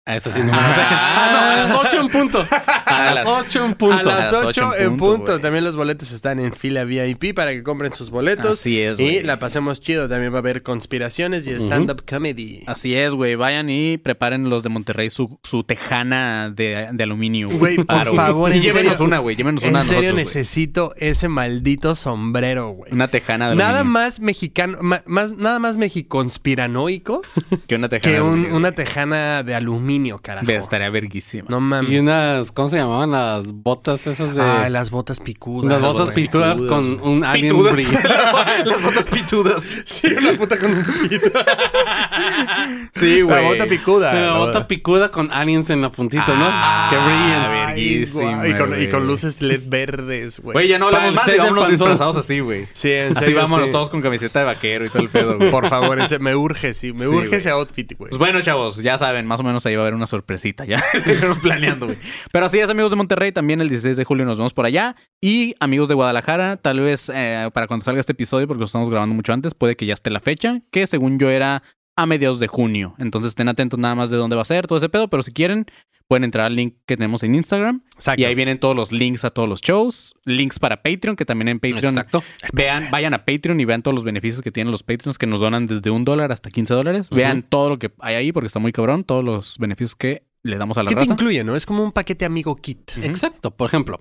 A ese sí no me lo sé. Ah, no, a las 8 [LAUGHS] en punto. A las 8 en punto. a las las 8 ocho en punto. También los boletos están en fila VIP para que compren sus boletos. Así es, Y güey. la pasemos chido. También va a haber conspiraciones y stand-up comedy. Así es, güey. Vayan y preparen los de Monterrey su, su tejana de, de aluminio. Güey, por Paro, favor, Y en llévenos serio. una, güey. Llévenos una En serio necesito ese maldito sombrero, güey. Una tejana de aluminio. Nada más mexicano, ma- más, nada más mexiconspiranoico [LAUGHS] que una tejana. que un- una tejana de aluminio, carajo. Ve, Estaría verguísima. No mames. Y unas, ¿cómo se llamaban? Las botas esas de... Ay, las botas picudas. Las botas pitudas con un alien brillo. [LAUGHS] Las botas pitudas. Sí, una puta con un pito. [LAUGHS] Sí, güey. La bota picuda. La bota picuda con aliens en la puntita, ¿no? Ah, que brillan. Verguísima, y, con, y con luces LED verdes, güey. Güey, ya no hablamos más y vámonos disfrazados así, güey. Sí, en Así serio, vámonos sí. todos con camiseta de vaquero y todo el pedo, güey. Por favor, me urge, sí. Me Sí, urge ese outfit, güey. Pues bueno, chavos, ya saben, más o menos ahí va a haber una sorpresita ya. [LAUGHS] Planeando, güey. Pero así es, amigos de Monterrey, también el 16 de julio nos vemos por allá. Y amigos de Guadalajara, tal vez eh, para cuando salga este episodio, porque lo estamos grabando mucho antes, puede que ya esté la fecha, que según yo era a mediados de junio. Entonces estén atentos nada más de dónde va a ser todo ese pedo, pero si quieren, pueden entrar al link que tenemos en Instagram. Exacto. Y ahí vienen todos los links a todos los shows, links para Patreon, que también en Patreon Exacto. Vean, vayan a Patreon y vean todos los beneficios que tienen los Patreons que nos donan desde un dólar hasta 15 dólares. Vean todo lo que hay ahí porque está muy cabrón, todos los beneficios que le damos a la ¿Qué te raza. incluye, no? Es como un paquete amigo kit. Exacto. Por ejemplo,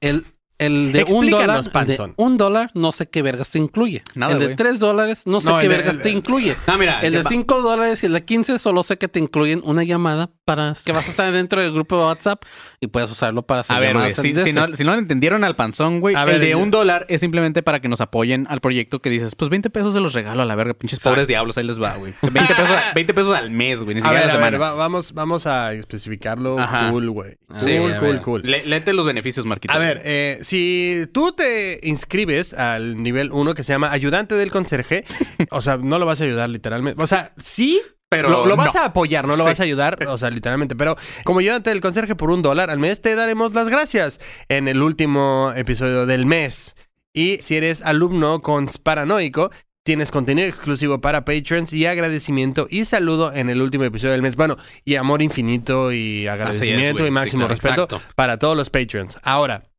el, el de un dólar, de un dólar, no sé qué vergas te incluye. Nada, el de tres dólares, no sé No, qué de- vergas te incluye. Ah, mira, El de 5 dólares y el de 15 solo sé que te incluyen una llamada para que vas a estar dentro del grupo de WhatsApp y puedes usarlo para hacer A ver, si, no, si no lo entendieron al panzón, güey, el ver, de un dólar es simplemente para que nos apoyen al proyecto que dices, pues 20 pesos se los regalo a la verga, pinches pobres diablos, ahí les va, güey. 20 pesos, [LAUGHS] 20 pesos al mes, güey, ni A siquiera ver, a la semana. va- vamos, vamos a especificarlo Ajá. cool, güey. Sí, cool, cool, ver. cool. Le- léete los beneficios, Marquito. A ver, eh, si tú te inscribes al nivel 1 que se llama ayudante del conserje, [LAUGHS] o sea, no lo vas a ayudar literalmente. O sea, sí, Pero lo, lo vas no. a apoyar, no lo Sí. vas a ayudar, o sea, literalmente. Pero como ayudante del conserje por un dólar al mes, te daremos las gracias en el último episodio del mes. Y si eres alumno consparanoico, tienes contenido exclusivo para patrons y agradecimiento y saludo en el último episodio del mes. Bueno, y amor infinito y agradecimiento y Sí, máximo claro, respeto exacto. para todos los patrons. Ahora,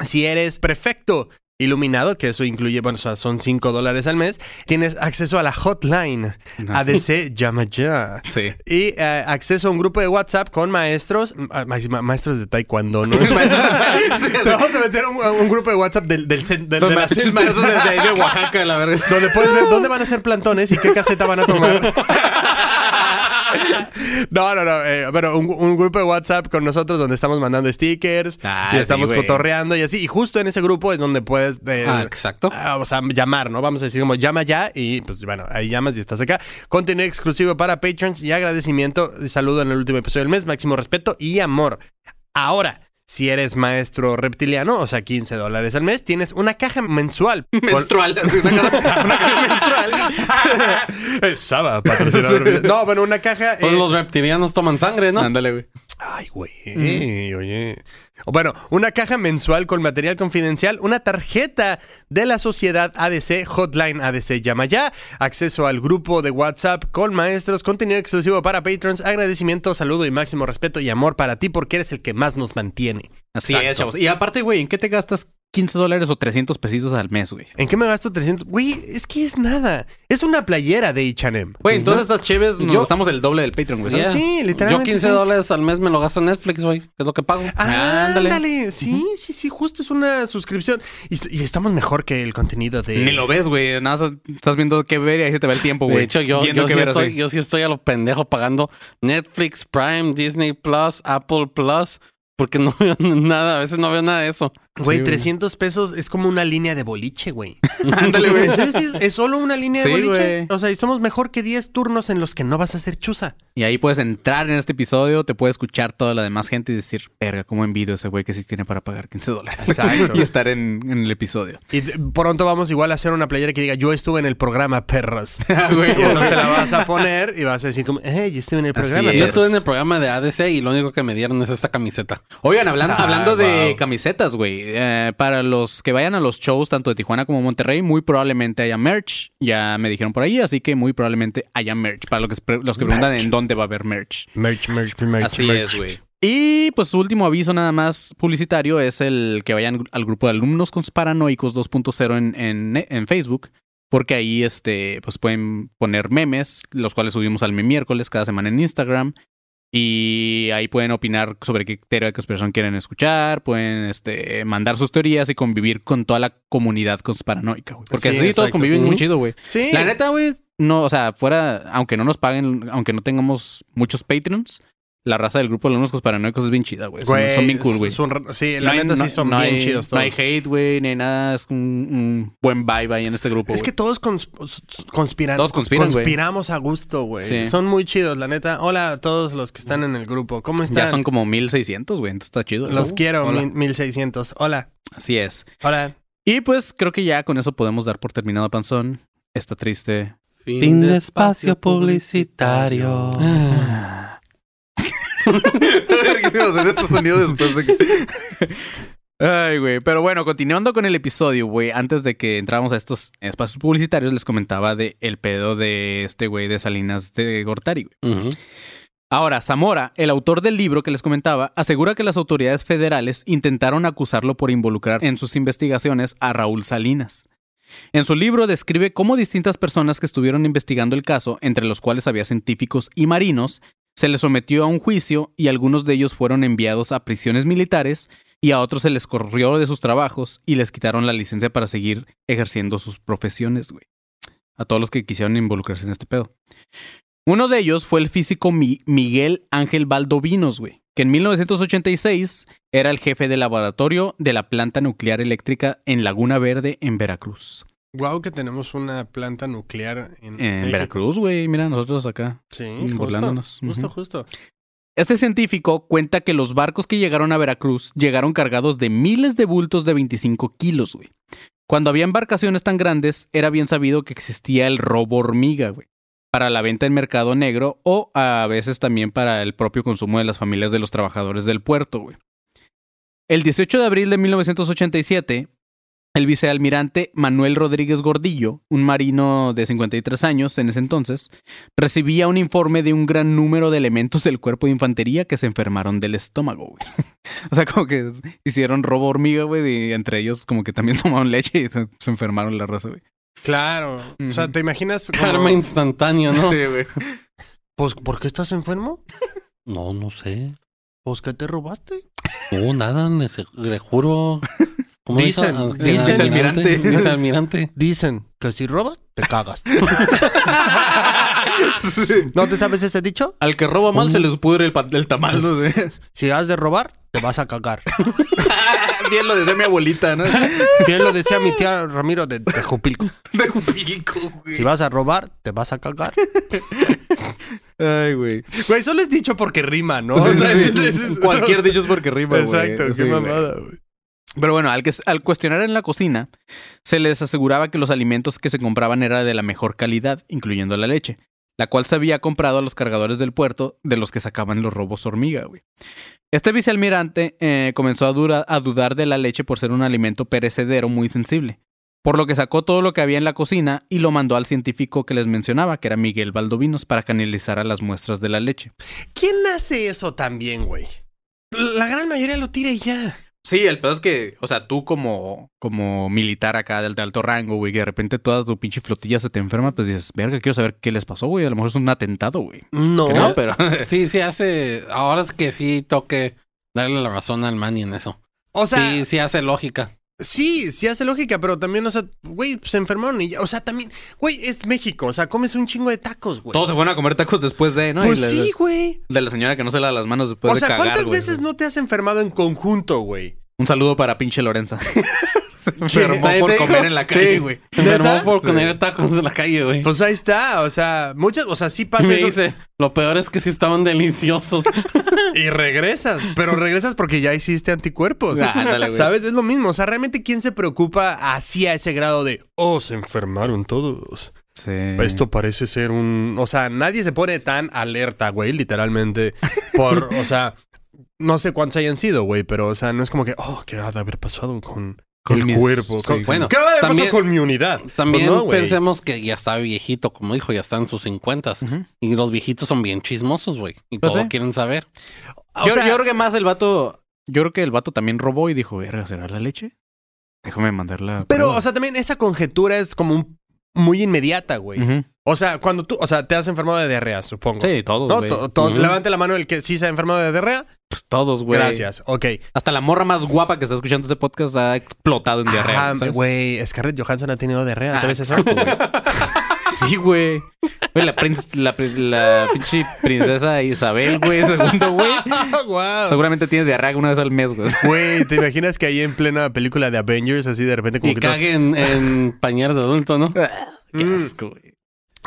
si eres prefecto iluminado, que eso incluye, bueno, o sea, son 5 dólares al mes, tienes acceso a la hotline Ah, ADC Llama Ya. Sí. Y eh, acceso a un grupo de WhatsApp con maestros, ma- ma- maestros de taekwondo, ¿no? [LAUGHS] Te vamos a meter un, un grupo de WhatsApp del, del, del- Los de maestros de, ahí de Oaxaca, la verga. donde puedes ver dónde van a ser plantones y qué caseta van a tomar. [LAUGHS] [LAUGHS] No, no, no. eh, pero un, un grupo de WhatsApp con nosotros donde estamos mandando stickers Ah, y estamos sí, cotorreando y así. Y justo en ese grupo es donde puedes. eh, Ah, exacto. ah, o sea, llamar, ¿no? Vamos a decir como llama ya y pues bueno, ahí llamas y estás acá. Contenido exclusivo para patrons y agradecimiento. y Saludo en el último episodio del mes, máximo respeto y amor. Ahora, si eres maestro reptiliano, o sea, 15 dólares al mes, tienes una caja mensual. [LAUGHS] Menstrual. Una caja, [LAUGHS] una caja menstrual. Saba, patrocinador. No, bueno, una caja. Pues eh, los reptilianos toman sangre, ¿no? Ándale, güey. Ay, güey. Oye. O Bueno, una caja mensual con material confidencial, una tarjeta de la sociedad ADC, Hotline ADC Llama Ya, acceso al grupo de WhatsApp con maestros, contenido exclusivo para patrons, agradecimiento, saludo y máximo respeto y amor para ti porque eres el que más nos mantiene. Así Exacto. es, chavos. Y aparte, güey, ¿en qué te gastas 15 dólares o 300 pesitos al mes, güey? ¿En qué me gasto 300? Güey, es que es nada. Es una playera de H&M. Güey, entonces estas chéves nos Yo- gastamos el doble del Patreon, güey. Sí, Yo literalmente 15 sí. dólares al mes me lo gasto en Netflix, güey. Es lo que pago. Ah, Ándale. ándale. Sí, sí, sí, justo es una suscripción. Y, y estamos mejor que el contenido de... Ni lo ves, güey. Nada más estás viendo qué ver y ahí se te va el tiempo, güey. De hecho, yo, yo, sí ver estoy, así. yo sí estoy a lo pendejo pagando Netflix, Prime, Disney Plus, Apple Plus, porque [LAUGHS] no veo nada, a veces no veo nada de eso. Güey, Sí, güey. 300 pesos es como una línea de boliche, güey. [LAUGHS] Ándale, güey. Es solo una línea de boliche. O sea, y somos mejor que 10 turnos en los que no vas a hacer chuza. Y ahí puedes entrar en este episodio, te puede escuchar toda la demás gente y decir, verga, cómo envidio a ese güey que sí tiene para pagar 15 dólares. Exacto. [LAUGHS] y estar en, en el episodio. Y pronto vamos igual a hacer una playera que diga, yo estuve en el programa, perros. [LAUGHS] Ah, güey. Y entonces te la vas a poner y vas a decir como, eh, yo estuve en el programa. es. Yo perros". estuve en el programa de ADC y lo único que me dieron es esta camiseta. Oigan, hablando, Ah, hablando de camisetas, güey. Eh, para los que vayan a los shows tanto de Tijuana como Monterrey, muy probablemente haya merch. Ya me dijeron por ahí, así que muy probablemente haya merch. Para los que, los que preguntan Merch. en dónde va a haber merch. Merch, merch, merch. Así merch. es, güey. Y pues su último aviso nada más publicitario es el que vayan al grupo de alumnos conspiranoicos 2.0 en, en, en Facebook. Porque ahí este, pues pueden poner memes, los cuales subimos al miércoles cada semana en Instagram. Y ahí pueden opinar sobre qué teoría de conspiración quieren escuchar, pueden este, mandar sus teorías y convivir con toda la comunidad conspiranoica, güey. Porque Sí, así todos conviven muy Ujú. chido, güey. Sí. La neta, güey, no, o sea, fuera, aunque no nos paguen, aunque no tengamos muchos Patreons, la raza del grupo de alumnos paranoicos es bien chida, güey. Son, Güey, son bien cool, güey. Sí, la No hay- neta no- sí son no bien hay- chidos No todos. hay hate, güey, ni nada. Es un, un buen vibe ahí en este grupo, Es güey. que todos cons- conspiran. Todos conspiran, güey. Conspiramos a gusto, güey. Sí. Son muy chidos, la neta. Hola a todos los que están en el grupo. ¿Cómo están? Ya son como 1600, güey. Entonces está chido. eso. Los quiero, Hola. mil- 1600. Hola. Así es. Hola. Y pues creo que ya con eso podemos dar por terminado, Panzón. Esta triste. Fin de espacio publicitario. [LAUGHS] Hicimos en este sonido después de que... Ay, güey. Pero bueno, continuando con el episodio, güey. Antes de que entráramos a estos espacios publicitarios, les comentaba de el pedo de este güey de Salinas de Gortari, güey. Ahora, Zamora, el autor del libro que les comentaba, asegura que las autoridades federales intentaron acusarlo por involucrar en sus investigaciones a Raúl Salinas. En su libro describe cómo distintas personas que estuvieron investigando el caso, entre los cuales había científicos y marinos, se les sometió a un juicio y algunos de ellos fueron enviados a prisiones militares y a otros se les corrió de sus trabajos y les quitaron la licencia para seguir ejerciendo sus profesiones, güey. A todos los que quisieron involucrarse en este pedo. Uno de ellos fue el físico Mi- Miguel Ángel Valdovinos, güey, que en 1986 era el jefe de laboratorio de la planta nuclear eléctrica en Laguna Verde, en Veracruz. Wow, que tenemos una planta nuclear en. Veracruz, güey, mira, nosotros acá. Sí, Mm, justo, burlándonos. Justo, Ujú. justo. Este científico cuenta que los barcos que llegaron a Veracruz llegaron cargados de miles de bultos de 25 kilos, güey. Cuando había embarcaciones tan grandes, era bien sabido que existía el robo hormiga, güey. Para la venta en mercado negro o a veces también para el propio consumo de las familias de los trabajadores del puerto, güey. El 18 de abril de 1987, el vicealmirante Manuel Rodríguez Gordillo, un marino de 53 años en ese entonces, recibía un informe de un gran número de elementos del cuerpo de infantería que se enfermaron del estómago, güey. [LAUGHS] O sea, como que hicieron robo hormiga, güey, y entre ellos como que también [LAUGHS] tomaron leche y se enfermaron la raza, güey. Claro. O sea. ¿te imaginas? [LAUGHS] como- Karma instantáneo, ¿no? güey. Pues, ¿por qué estás enfermo? No, no sé. Pues, ¿qué te robaste? No, nada, le, le Dicen, dicen. Vicealmirante. Vicealmirante. [LAUGHS] Dicen que si robas, te cagas. [LAUGHS] ¿No te sabes ese dicho? Al que roba mal se le pudre el, tamal, no sé. Si has de robar, te vas a cagar. [LAUGHS] Bien lo decía mi abuelita, ¿no? Bien lo decía mi tía Ramiro de Tejupilco. De Jupilco, güey. Si vas a robar, te vas a cagar. Ay, güey. Güey, solo es dicho porque rima, ¿no? O sea, sí, sí. Cualquier dicho es porque rima, güey. Exacto, qué mamada, güey. Pero bueno, al, cuestionar en la cocina, se les aseguraba que los alimentos que se compraban eran de la mejor calidad, incluyendo la leche, la cual se había comprado a los cargadores del puerto de los que sacaban los robos hormiga, güey. Este vicealmirante eh, comenzó a, a dudar de la leche por ser un alimento perecedero muy sensible, por lo que sacó todo lo que había en la cocina y lo mandó al científico que les mencionaba, que era Miguel Valdovinos, para que analizara las muestras de la leche. ¿Quién hace eso también, güey? La gran mayoría lo tira y ya. Sí, el pedo es que, o sea, tú como, como militar acá del de alto rango, güey, que de repente toda tu pinche flotilla se te enferma, pues dices, verga, quiero saber qué les pasó, güey. A lo mejor es un atentado, güey. No. Pero. [LAUGHS] Sí, sí hace. Ahora es que sí toque darle la razón al Manny en eso. O sea, sí, sí hace lógica. Sí, sí hace lógica, pero también, o sea, güey, se enfermaron y ya. O sea, también, güey, es México, o sea, comes un chingo de tacos, güey. Todos se fueron a comer tacos después de, ¿no? Pues la- sí, güey. De la señora que no se lava las manos después O de sea, cagar, ¿cuántas güey. veces no te has enfermado en conjunto, güey? Un saludo para pinche Lorenza. [LAUGHS] [LAUGHS] Se enfermó por comer en la calle, güey. Se enfermó por comer tacos en la calle, güey. Pues ahí está, o sea, muchas, o sea, sí pasa me eso. dice, lo peor es que sí estaban deliciosos. [LAUGHS] Y regresas, pero regresas porque ya hiciste anticuerpos. Ah, güey. ¿Sabes? Es lo mismo. O sea, realmente, ¿quién se preocupa así a ese grado de, oh, se enfermaron todos? Sí. Esto parece ser un. O sea, nadie se pone tan alerta, güey, literalmente. Por, o sea, no sé cuántos hayan sido, güey, pero, o sea, no es como que, oh, ¿qué ha de haber pasado con, Con el mis- cuerpo? sí, Con- bueno, ¿Qué va también- con mi unidad? También Pues no, pensemos que ya está viejito, como dijo, ya está en sus cincuentas. Ujú. Y los viejitos son bien chismosos, güey. Y Pues todo sí. quieren saber. O yo, sea, yo creo que más el vato. Yo creo que el vato también robó y dijo, verga, ¿será la leche? Déjame mandarla. Pero, o sea, también esa conjetura es como un- muy inmediata, güey. Ujú. O sea, cuando tú, o sea, te has enfermado de diarrea, supongo. Sí, todos, ¿No? güey. To- to-. Levante la mano el que sí se ha enfermado de diarrea. Pues todos, güey. Gracias. Ok. Hasta la morra más guapa que está escuchando este podcast ha explotado en diarrea. Ah, ¿sabes? güey, Scarlett Johansson ha tenido diarrea, Ah, ¿sabes eso? exacto, güey. [LAUGHS] Sí, güey. Güey, la, princ- la, la pinche princesa Isabel, güey, segundo, güey. [LAUGHS] wow. Seguramente tiene diarrea una vez al mes, güey. Güey, ¿te imaginas que ahí en plena película de Avengers, así de repente como Y que, to- caguen en pañal de adulto, ¿no? [LAUGHS] Qué asco, güey.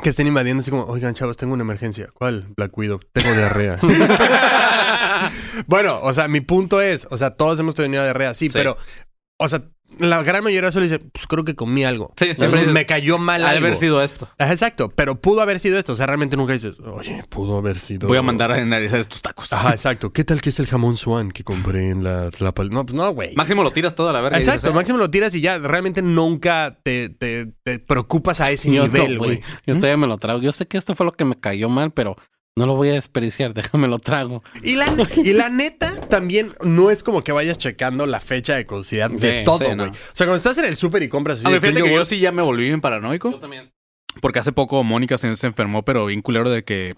Que estén invadiendo así como, oigan, chavos, tengo una emergencia. ¿Cuál? La cuido. Tengo diarrea. [LAUGHS] bueno, o sea, mi punto es, o sea, todos hemos tenido diarrea, sí, Sí. pero, o sea, la gran mayoría solo dice, pues creo que comí algo. Sí, siempre dices, me cayó mal Ha de algo. haber sido esto. Exacto, pero pudo haber sido esto. O sea, realmente nunca dices, oye, pudo haber sido. Voy a mandar a analizar estos tacos. Ajá, [LAUGHS] exacto. ¿Qué tal que es el jamón swan que compré en la Tlapal? No, pues no, güey. Máximo lo tiras todo a la verga. Exacto, dices, "Ah, máximo lo tiras y ya realmente nunca te, te- te preocupas a ese Yo nivel, güey. Yo todavía me lo trago. Yo sé que esto fue lo que me cayó mal, pero no lo voy a desperdiciar. [LAUGHS] Déjame lo trago. Y la, y la neta, también no es como que vayas checando la fecha de caducidad de todo, sí, güey. no. O sea, cuando estás en el súper y compras así de fíjate que yo sí ya me volví bien paranoico. también. Porque hace poco Mónica se, se enfermó, pero bien culero de que...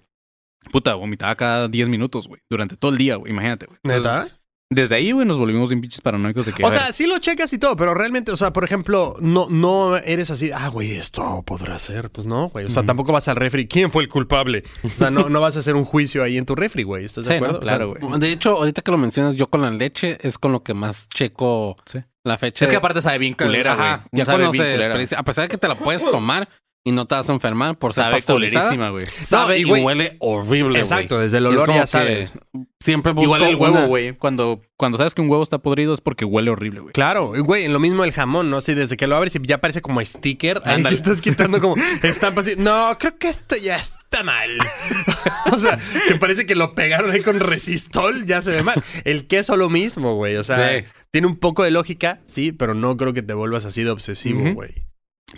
Puta, vomitaba cada 10 minutos, güey. Durante todo el día, güey. Imagínate, güey. ¿Neta? Desde ahí, güey, nos volvimos bien pinches paranoicos de que... O sea, sí lo checas y todo, pero realmente, o sea, por ejemplo, no, no eres así, ah, güey, esto podrá ser. Pues no, güey. O sea, tampoco vas al refri. ¿Quién fue el culpable? O sea, no, no vas a hacer un juicio ahí en tu refri, güey. ¿Estás de acuerdo? ¿no? O sea, Claro, güey. De hecho, ahorita que lo mencionas, yo con la leche es con lo que más checo Sí. la fecha. Es que aparte sabe bien culera, güey. Ya cuando se a pesar de que te la puedes tomar y no te vas a enfermar por ser Sabe pasteurizada, culerísima, güey. sabe No, y y, huele horrible, güey. Exacto, desde el Y olor ya sabes. Siempre busco Igual el huevo, güey. Cuando, cuando sabes que un huevo está podrido es porque huele horrible, güey. Claro, y, güey, en lo mismo el jamón, ¿no? Sí, desde que lo abres y ya parece como sticker. Ahí que estás quitando como estampas así. No, creo que esto ya está mal. [LAUGHS] [LAUGHS] o sea, que parece que lo pegaron ahí con resistol, ya se ve mal. El queso lo mismo, güey. O sea, Sí. tiene un poco de lógica, sí, pero no creo que te vuelvas así de obsesivo, güey.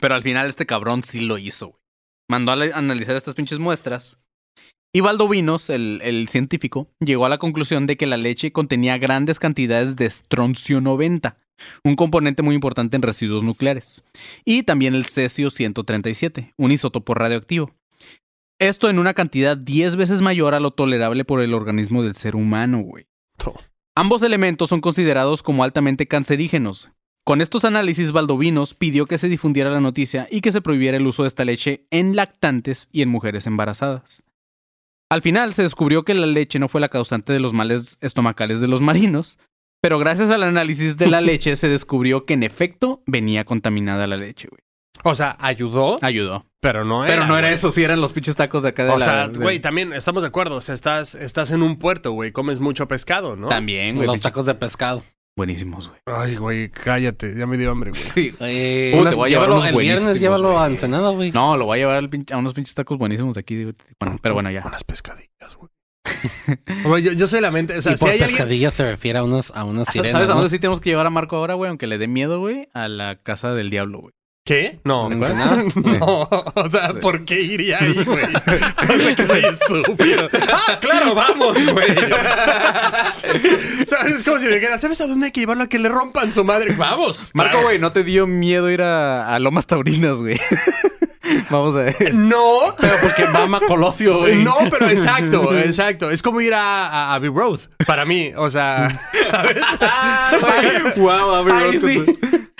Pero al final este cabrón sí lo hizo, güey. Mandó a analizar estas pinches muestras. Y Valdovinos, el, el científico, llegó a la conclusión de que la leche contenía grandes cantidades de estroncio 90, un componente muy importante en residuos nucleares. Y también el cesio 137, un isótopo radioactivo. Esto en una cantidad 10 veces mayor a lo tolerable por el organismo del ser humano, güey. Ambos elementos son considerados como altamente cancerígenos. Con estos análisis, Valdovinos pidió que se difundiera la noticia y que se prohibiera el uso de esta leche en lactantes y en mujeres embarazadas. Al final se descubrió que la leche no fue la causante de los males estomacales de los marinos, pero gracias al análisis de la [LAUGHS] leche se descubrió que en efecto venía contaminada la leche, güey. O sea, ayudó, Ayudó. pero no era. Pero no era güey. eso, sí eran los pinches tacos de acá de O la... sea, de- güey, también estamos de acuerdo. O sea, estás, estás en un puerto, güey. Comes mucho pescado, ¿no? También, güey. Los pinche- tacos de pescado. Buenísimos, güey. Ay, güey, cállate. Ya me dio hambre, güey. Sí. Eh, te voy a llevar llévalo- unos el viernes llévalo a güey. Ensenada, güey. No, lo voy a llevar al pinche- a unos pinches tacos buenísimos de aquí. de Tijuana. pero bueno, ya. Unas pescadillas, güey. [LAUGHS] Güey, yo, yo soy la mente. O sea, y si por hay alguien. pescadilla se refiere a unas, a unas sirenas, ¿Sabes a ¿no? dónde sí tenemos que llevar a Marco ahora, güey? Aunque le dé miedo, güey. A la casa del diablo, güey. ¿Qué? No. ¿En Ensenada? [LAUGHS] no. O sea, Sí. ¿por qué iría ahí, [LAUGHS] güey? O sea, que soy estúpido. ¡Ah, claro, vamos, güey! [LAUGHS] ¿Sabes? Es como si me dijera, ¿sabes a dónde hay que llevarlo a que le rompan su madre? ¡Vamos! Marco, güey, ¿no te dio miedo ir a, a Lomas Taurinas, güey? Vamos a ver. No. Pero porque va a Colosio, güey. No, pero exacto, exacto. Es como ir a, a Abbey Road, para mí. O sea, ¿sabes? wow, a ver, Ay, sí.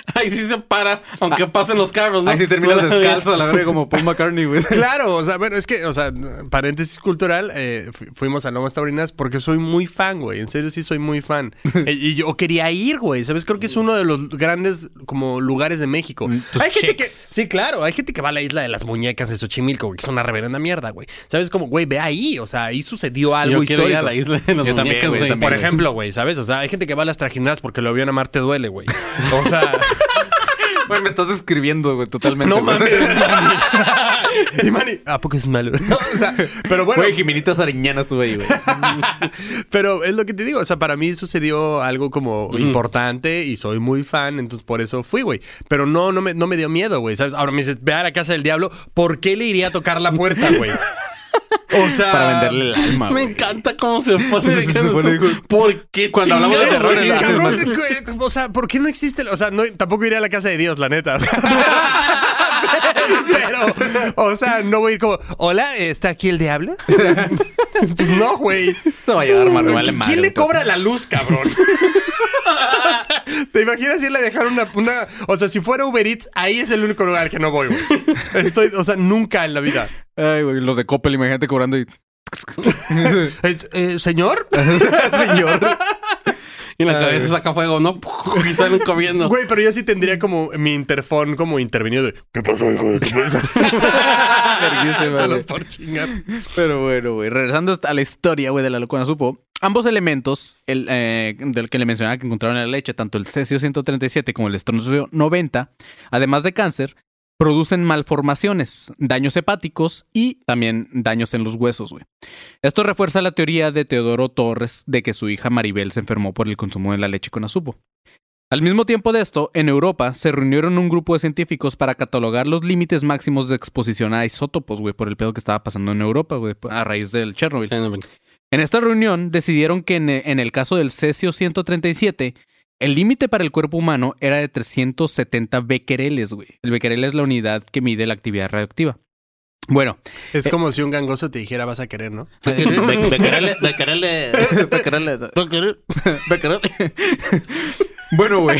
[LAUGHS] Ahí sí se para, aunque pasen los carros, ¿no? Ahí sí terminas [LAUGHS] descalzo a la verga como Paul McCartney, güey. [LAUGHS] Claro, o sea, bueno, es que, o sea, paréntesis cultural, eh, fu- fuimos a Lomas Taurinas porque soy muy fan, güey. En serio, sí soy muy fan. Eh, y yo quería ir, güey. ¿Sabes? Creo que es uno de los grandes, como, lugares de México. Mm, tus Hay gente que, sí, claro, hay gente que va a la isla de las muñecas de Xochimilco, güey, que es una reverenda mierda, güey. ¿Sabes? Como, güey, ve ahí, o sea, ahí sucedió algo Yo quiero ir histórico. a la isla de Yo también, muñecas, güey, güey. también. Por ejemplo, güey, ¿sabes? O sea, hay gente que va a las trajineras porque lo vio en Amarte Duele, güey. O sea, Güey, me estás describiendo, güey, totalmente. no güey. mames, Manny. [LAUGHS] y Manny, ¿a poco es malo? [LAUGHS] No, o sea, pero bueno, Güey, Jiminita Sariñana estuvo ahí, güey. [LAUGHS] pero es lo que te digo. O sea, para mí sucedió algo como importante y soy muy fan, entonces por eso fui, güey. Pero no, no me, no me dio miedo, güey. ¿Sabes? Ahora me dices, ve a la casa del diablo, ¿por qué le iría a tocar la puerta, güey? O sea, Para venderle el alma, Me güey. encanta cómo se fue. Sí, sí, ¿Por qué Cuando hablamos de terror, es Cabrón, [LAUGHS] o sea, ¿por qué no existe? O sea, no, tampoco iré a la casa de Dios, la neta. O [LAUGHS] sea, [LAUGHS] o sea, no voy a ir como, hola, ¿está aquí el diablo? [LAUGHS] pues no, güey. Esto va a llegar mal, vale madre, ¿Quién le cobra la luz, cabrón? O [LAUGHS] sea, ¿Te imaginas irle a dejar una, una. O sea, si fuera Uber Eats, ahí es el único lugar que no voy, güey. Estoy, o sea, nunca en la vida. Ay, güey, los de Coppel, imagínate cobrando y... [LAUGHS] Eh, eh, ¿Señor? Señor. Y la cabeza saca fuego, ¿no? [LAUGHS] Y salen corriendo. Güey, pero yo sí tendría como mi interfón como intervenido de. ¿Qué pasó, hijo de [LAUGHS] por chingar. Pero bueno, güey, regresando a la historia, güey, de la locura supo, ambos elementos, el, eh, del que le mencionaba que encontraron en la leche, tanto el cesio 137 como el estroncio 90, además de cáncer, producen malformaciones, daños hepáticos y también daños en los huesos. Esto refuerza la teoría de Teodoro Torres de que su hija Maribel se enfermó por el consumo de la leche con azupo. Al mismo tiempo de esto, en Europa se reunieron un grupo de científicos para catalogar los límites máximos de exposición a isótopos, güey, por el pedo que estaba pasando en Europa, güey, a raíz del Chernobyl. En esta reunión decidieron que en, en el caso del cesio 137, el límite para el cuerpo humano era de 370 becquereles, güey. El becquerel es la unidad que mide la actividad radioactiva. Bueno, Es como si un gangoso te dijera vas a querer, ¿no? becquerel, becquerel, becquerel, becquerel. [LAUGHS] Bueno, güey.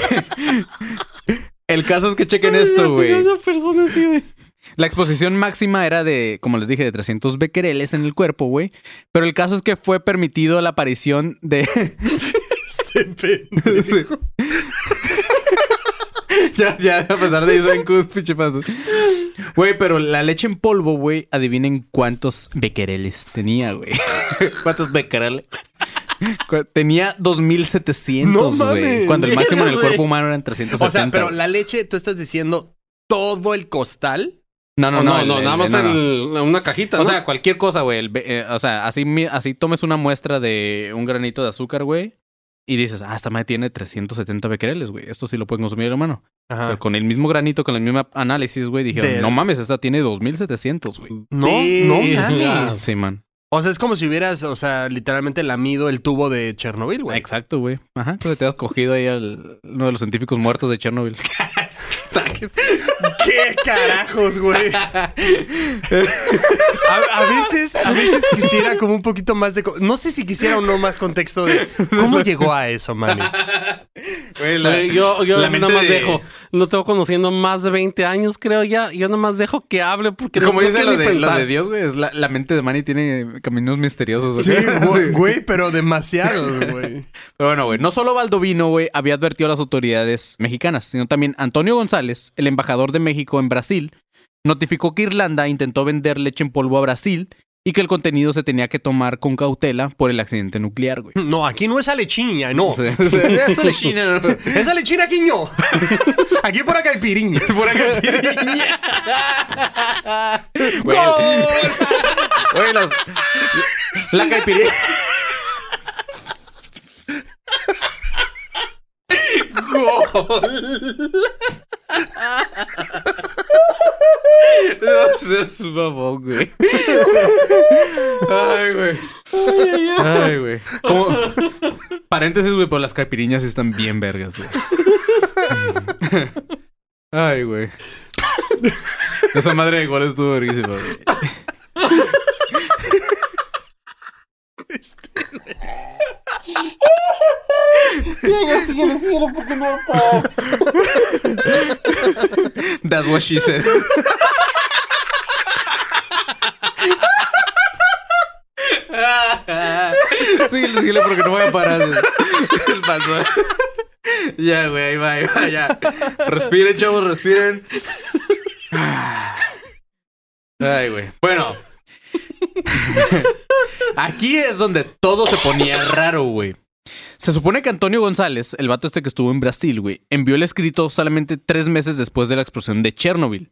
El caso es que chequen esto, güey. La exposición máxima era de, como les dije, de 300 becquereles en el cuerpo, güey. Pero el caso es que fue permitido la aparición de... Ese pendejo. [LAUGHS] ya, ya, a pesar de eso, en cus, pinche paso. Güey, pero la leche en polvo, güey, adivinen cuántos becquereles tenía, güey. [LAUGHS] ¿Cuántos becquereles? Cu- Tenía 2700, No güey. mames. Cuando el máximo en el [LAUGHS] cuerpo humano eran 370. O sea, pero la leche, tú estás diciendo todo el costal. No, no, No, no, no, el- nada el- más no, no. el- una cajita, O ¿no? sea, cualquier cosa, güey. El eh, o sea, así, así tomes una muestra de un granito de azúcar, güey. Y dices, ah, esta madre tiene 370 becquereles, güey. Esto sí lo puede consumir el humano. Ajá. Pero con el mismo granito, con el mismo análisis, güey, dijeron, no mames, esta tiene 2700, güey. No, no mames. Sí, man. O sea, es como si hubieras, o sea, literalmente lamido el tubo de Chernobyl, güey. Exacto, güey. Ajá, que te has cogido ahí al uno de los científicos muertos de Chernobyl. [LAUGHS] ¿Qué carajos, güey? A, a veces, a veces quisiera como un poquito más de... No sé si quisiera o no más contexto de cómo llegó a eso, mami. Güey, yo yo la nada más de- dejo. Lo tengo conociendo más de 20 años, creo ya. Yo nama más dejo que hable porque Como no, dice lo ni de, lo pensar. de Dios, güey, es la, la mente de Manny tiene caminos misteriosos. Sí, [LAUGHS] güey. güey, pero demasiados, güey. Pero bueno, güey, no solo Baldovino, güey, había advertido a las autoridades mexicanas, sino también Antonio González, el embajador de México en Brasil, notificó que Irlanda intentó vender leche en polvo a Brasil y que el contenido se tenía que tomar con cautela por el accidente nuclear, güey. No, aquí no es alechiña, no. Sí. Eso [LAUGHS] es China, ¿no? Esa lechina aquí no. [LAUGHS] Aquí por acá hay piriña. Por acá hay piriña. Güey, güey, los- La caipirinha. [LAUGHS] No seas mamón, güey. Ay, güey. Ay, güey. Paréntesis, güey, pero las caipiriñas están bien vergas, güey. Ay, güey. Esa madre igual estuvo verguísima, güey. That's what she said. Porque no voy a parar. El paso. Ya, güey, va, va, ya. Respiren, chavos, respiren. Ay, güey. Bueno. Aquí es donde todo se ponía raro, güey. Se supone que Antonio González, el vato este que estuvo en Brasil, güey, envió el escrito solamente tres meses después de la explosión de Chernobyl.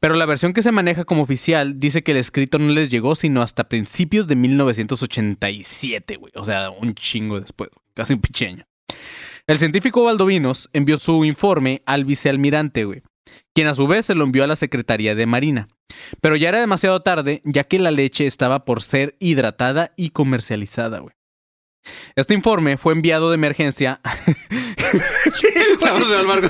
Pero la versión que se maneja como oficial dice que el escrito no les llegó sino hasta principios de 1987, güey. O sea, un chingo después, casi un pinche año. El científico Valdovinos envió su informe al vicealmirante, güey, quien a su vez se lo envió a la Secretaría de Marina. Pero ya era demasiado tarde, ya que la leche estaba por ser hidratada y comercializada, güey. Este informe fue enviado de emergencia. Vamos a ver al Marco.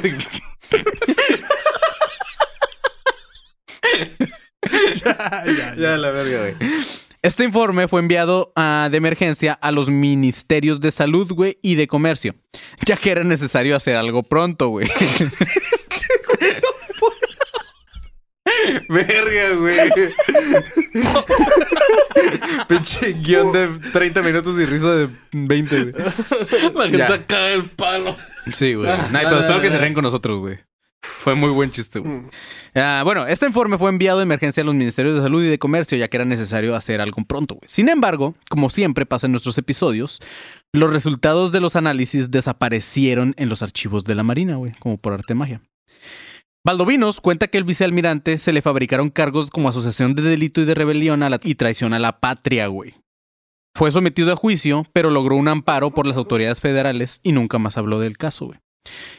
ya, la verga, güey. Este informe fue enviado ah, de emergencia a los ministerios de salud, güey, y de comercio, ya que era necesario hacer algo pronto, güey. [LAUGHS] Verga, güey. Pinche guion de 30 minutos y risa de 20, güey. La gente Ya. cae el palo. Sí, güey. Nah, pero espero que se ríen con nosotros, güey. Fue muy buen chiste, güey. Ah, bueno, este informe fue enviado de emergencia a los ministerios de salud y de comercio, ya que era necesario hacer algo pronto, güey. Sin embargo, como siempre pasa en nuestros episodios, los resultados de los análisis desaparecieron en los archivos de la Marina, güey, como por arte de magia. Valdovinos cuenta que el vicealmirante se le fabricaron cargos como asociación de delito y de rebelión a la- y traición a la patria, güey. Fue sometido a juicio, pero logró un amparo por las autoridades federales y nunca más habló del caso, güey.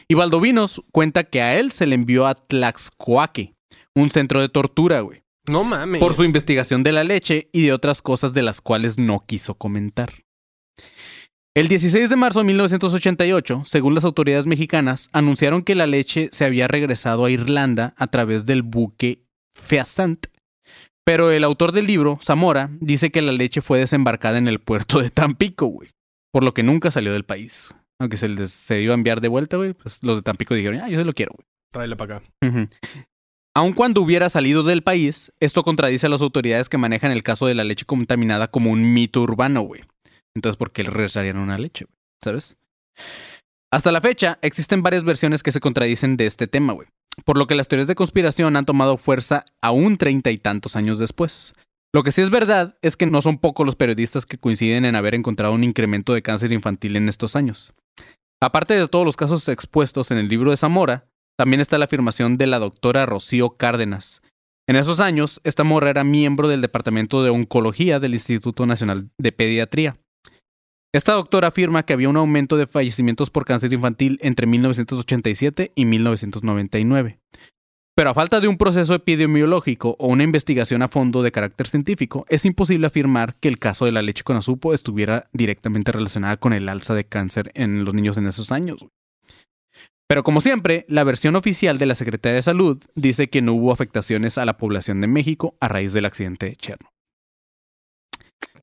Y Valdovinos cuenta que a él se le envió a Tlaxcoaque, un centro de tortura, güey, No mames. por su investigación de la leche y de otras cosas de las cuales no quiso comentar. El 16 de marzo de 1988, según las autoridades mexicanas, anunciaron que la leche se había regresado a Irlanda a través del buque Feastant. Pero el autor del libro, Zamora, dice que la leche fue desembarcada en el puerto de Tampico, güey. Por lo que nunca salió del país. Aunque se les se iba a enviar de vuelta, güey, pues los de Tampico dijeron, ah, yo se lo quiero, güey. Tráele para acá. Aun cuando hubiera salido del país, esto contradice a las autoridades que manejan el caso de la leche contaminada como un mito urbano, güey. Entonces, ¿por qué le regresarían una leche, güey? ¿Sabes? Hasta la fecha, existen varias versiones que se contradicen de este tema, güey. Por lo que las teorías de conspiración han tomado fuerza aún treinta y tantos años después. Lo que sí es verdad es que no son pocos los periodistas que coinciden en haber encontrado un incremento de cáncer infantil en estos años. Aparte de todos los casos expuestos en el libro de Zamora, también está la afirmación de la doctora Rocío Cárdenas. En esos años, esta morra era miembro del Departamento de Oncología del Instituto Nacional de Pediatría. Esta doctora afirma que había un aumento de fallecimientos por cáncer infantil entre 1987 y 1999. Pero a falta de un proceso epidemiológico o una investigación a fondo de carácter científico, es imposible afirmar que el caso de la leche con azupo estuviera directamente relacionada con el alza de cáncer en los niños en esos años. Pero como siempre, la versión oficial de la Secretaría de Salud dice que no hubo afectaciones a la población de México a raíz del accidente de Chernobyl.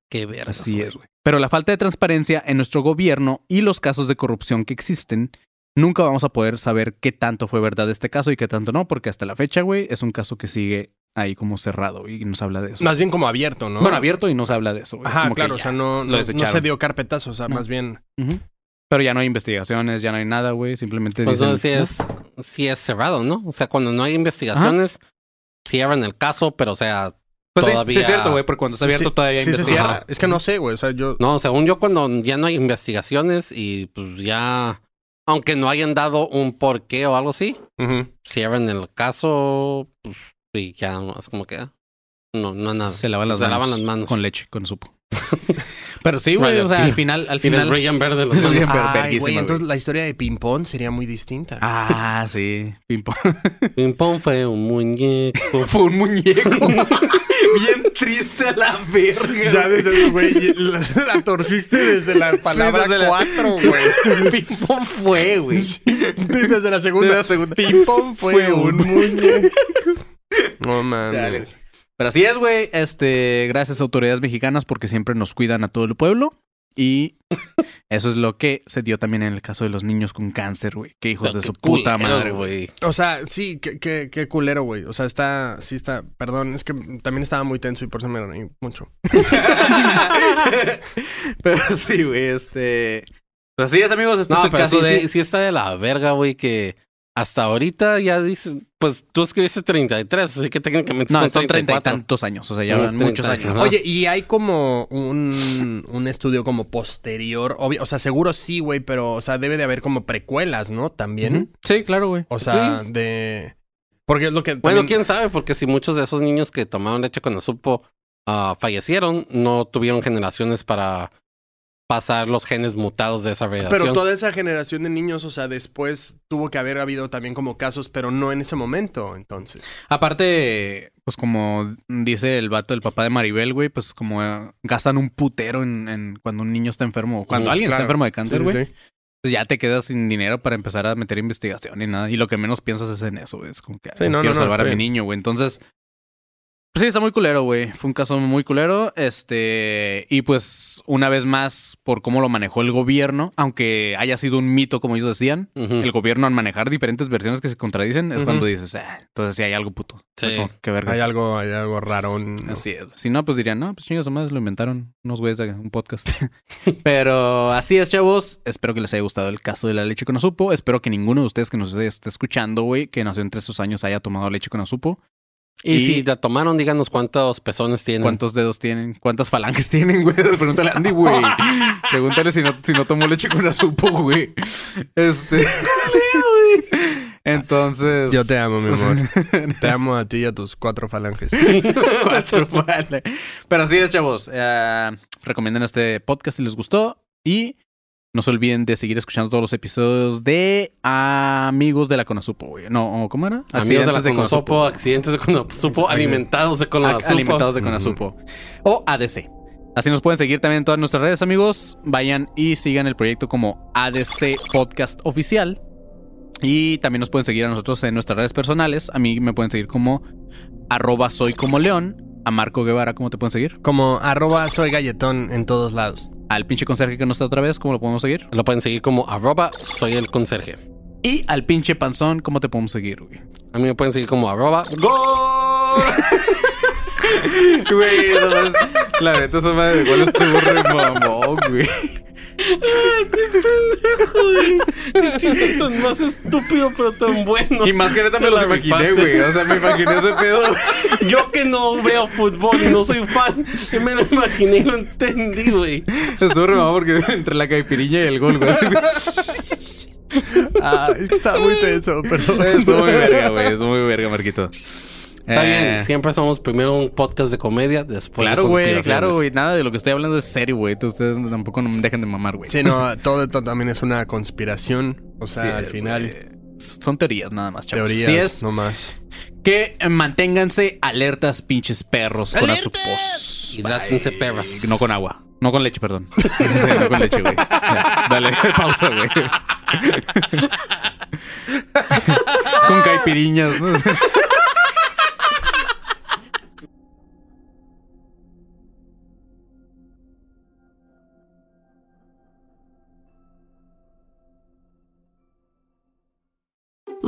Qué verga. Así es, güey. Pero la falta de transparencia en nuestro gobierno y los casos de corrupción que existen, nunca vamos a poder saber qué tanto fue verdad este caso y qué tanto no, porque hasta la fecha, güey, es un caso que sigue ahí como cerrado y no se habla de eso. Más bien como abierto, ¿no? Bueno, abierto y no se habla de eso, güey. Es Ajá, como claro, o sea, no, se dio carpetazo, o sea, No. más bien. Pero ya no hay investigaciones, ya no hay nada, güey. Simplemente Pues dicen... sí es, sí es cerrado, ¿no? O sea, cuando no hay investigaciones, cierran el caso, pero o sea, Pues sí, todavía- sí es cierto, güey, porque cuando está Sí, abierto sí, todavía hay sí cierra. Es que no sé, güey. O sea, yo. no, según yo, cuando ya no hay investigaciones y pues ya, aunque no hayan dado un porqué o algo así, Ujú. cierran el caso, pues y ya es como que ah, no, no nada. Se lavan las Se manos. lavan las manos. Con leche, con supo. Pero sí, güey, o sea, al final, al final. brillan verde Pero [LAUGHS] Ay, güey, entonces la historia de ping-pong sería muy distinta. [LAUGHS] Ah, sí. Ping pong. [LAUGHS] Ping pong fue un muñeco. Fue un muñeco. Bien triste a la verga. Ya desde, güey, la, la torciste desde la palabra desde la- cuatro, güey. Ping pong fue, güey. Desde la segunda. Desde la segunda. Ping-pong fue, Fue un un muñeco. No mames. Pero así es, güey. Este, gracias a autoridades mexicanas porque siempre nos cuidan a todo el pueblo. Y [LAUGHS] Eso es lo que se dio también en el caso de los niños con cáncer, güey. Que hijos de Qué su puta culero, madre, güey. O sea, sí, qué, qué, qué culero, güey. O sea, está, sí está, perdón, es que también estaba muy tenso y por eso me reí mucho. [LAUGHS] Pero sí, güey, este... Pues así es, amigos. Este No, es el pero caso sí, de... sí, sí está de la verga, güey, que hasta ahorita ya dices, pues tú escribiste 33, así que técnicamente No, son, son treinta y 34. tantos años. O sea, ya van muchos 30, años. ajá. Oye, y hay como un, un estudio como posterior, obvio, o sea, seguro sí, güey, pero, o sea, debe de haber como precuelas, ¿no? También. Sí, claro, güey. O sea, de... Porque es lo que... Bueno, quién sabe, porque si muchos de esos niños que tomaron leche con azupo ah, fallecieron, no tuvieron generaciones para pasar los genes mutados de esa radiación. Pero toda esa generación de niños, o sea, después tuvo que haber habido también como casos, pero no en ese momento, entonces. Aparte, pues como dice el vato, el papá de Maribel, güey, pues como eh, gastan un putero en, en cuando un niño está enfermo. Cuando Mm, alguien claro. está enfermo de cáncer, güey, sí. pues ya te quedas sin dinero para empezar a meter investigación y nada. Y lo que menos piensas es en eso, güey. Es como que Sí, no, no, quiero no, salvar a mi niño, güey. Entonces, pues sí, está muy culero, güey. Fue un caso muy culero. Este, y pues una vez más, por cómo lo manejó el gobierno, aunque haya sido un mito, como ellos decían, el gobierno al manejar diferentes versiones que se contradicen, es cuando dices, ah, entonces sí hay algo puto. Sí. Como, Qué verga. Hay algo, hay algo raro. ¿no? Así es. Si no, pues dirían, no, pues chingas más lo inventaron unos güeyes de un podcast. [LAUGHS] Pero así es, chavos. Espero que les haya gustado el caso de la leche con azupo. Espero que ninguno de ustedes que nos esté escuchando, güey, que nació entre esos años haya tomado leche con azupo. Y, y- si la tomaron, díganos cuántos pezones tienen. ¿Cuántos dedos tienen? ¿Cuántas falanges tienen, güey? [LAUGHS] Pregúntale a Andy, güey. Pregúntale si no, si no tomó leche con azupo, güey. Este. [LAUGHS] Entonces. Yo te amo, mi amor. [LAUGHS] te amo a ti y a tus cuatro falanges. Cuatro, vale. Pero así es, chavos. Eh, recomienden este podcast si les gustó. Y no se olviden de seguir escuchando todos los episodios de Amigos de la Conazupo, güey. No, ¿cómo era? Amigos de la Accidentes Conosupo, accidentes de Conosupo, alimentados de Conosupo. Alimentados de Conazupo. O ADC. Así nos pueden seguir también en todas nuestras redes, amigos. Vayan y sigan el proyecto como ADC Podcast Oficial. Y también nos pueden seguir a nosotros en nuestras redes personales. A mí me pueden seguir como arroba soy como león. A Marco Guevara, ¿cómo te pueden seguir? Como arroba soy galletón en todos lados. Al pinche conserje que no está otra vez, ¿cómo lo podemos seguir? Lo pueden seguir como arroba soy el conserje. Y al pinche panzón, ¿cómo te podemos seguir, güey? A mí me pueden seguir como arroba gol. [LAUGHS] Güey, la neta esa madre de igual estuvo re mamón, güey. Qué tan más estúpido pero tan bueno. Y más que neta me los imaginé, güey. O sea, me imaginé ese pedo. Yo que no veo fútbol y no soy fan, yo me lo imaginé y lo entendí, güey. Estuvo re mamón porque [LAUGHS] entre la caipiriña y el gol, güey. Ah, es que estaba muy tenso, perdón. Estuvo muy verga, güey. Estuvo muy verga, Marquito. Está Eh, bien, siempre somos primero un podcast de comedia, después Claro, de güey, claro, güey. Nada de lo que estoy hablando es serio, güey. Ustedes tampoco no me dejen de mamar, güey. Sí, no, todo esto también es una conspiración. O sea, Sí al es, final. Son teorías nada más, chavos. teorías, Sí es no más. que eh, manténganse alertas, pinches perros, con ¡Alertas! azupos. Hidrátense, perras. No con agua. No con leche, perdón. [LAUGHS] Sí, no con leche, güey. Dale, [LAUGHS] pausa, güey. [LAUGHS] con caipiriñas, ¿no?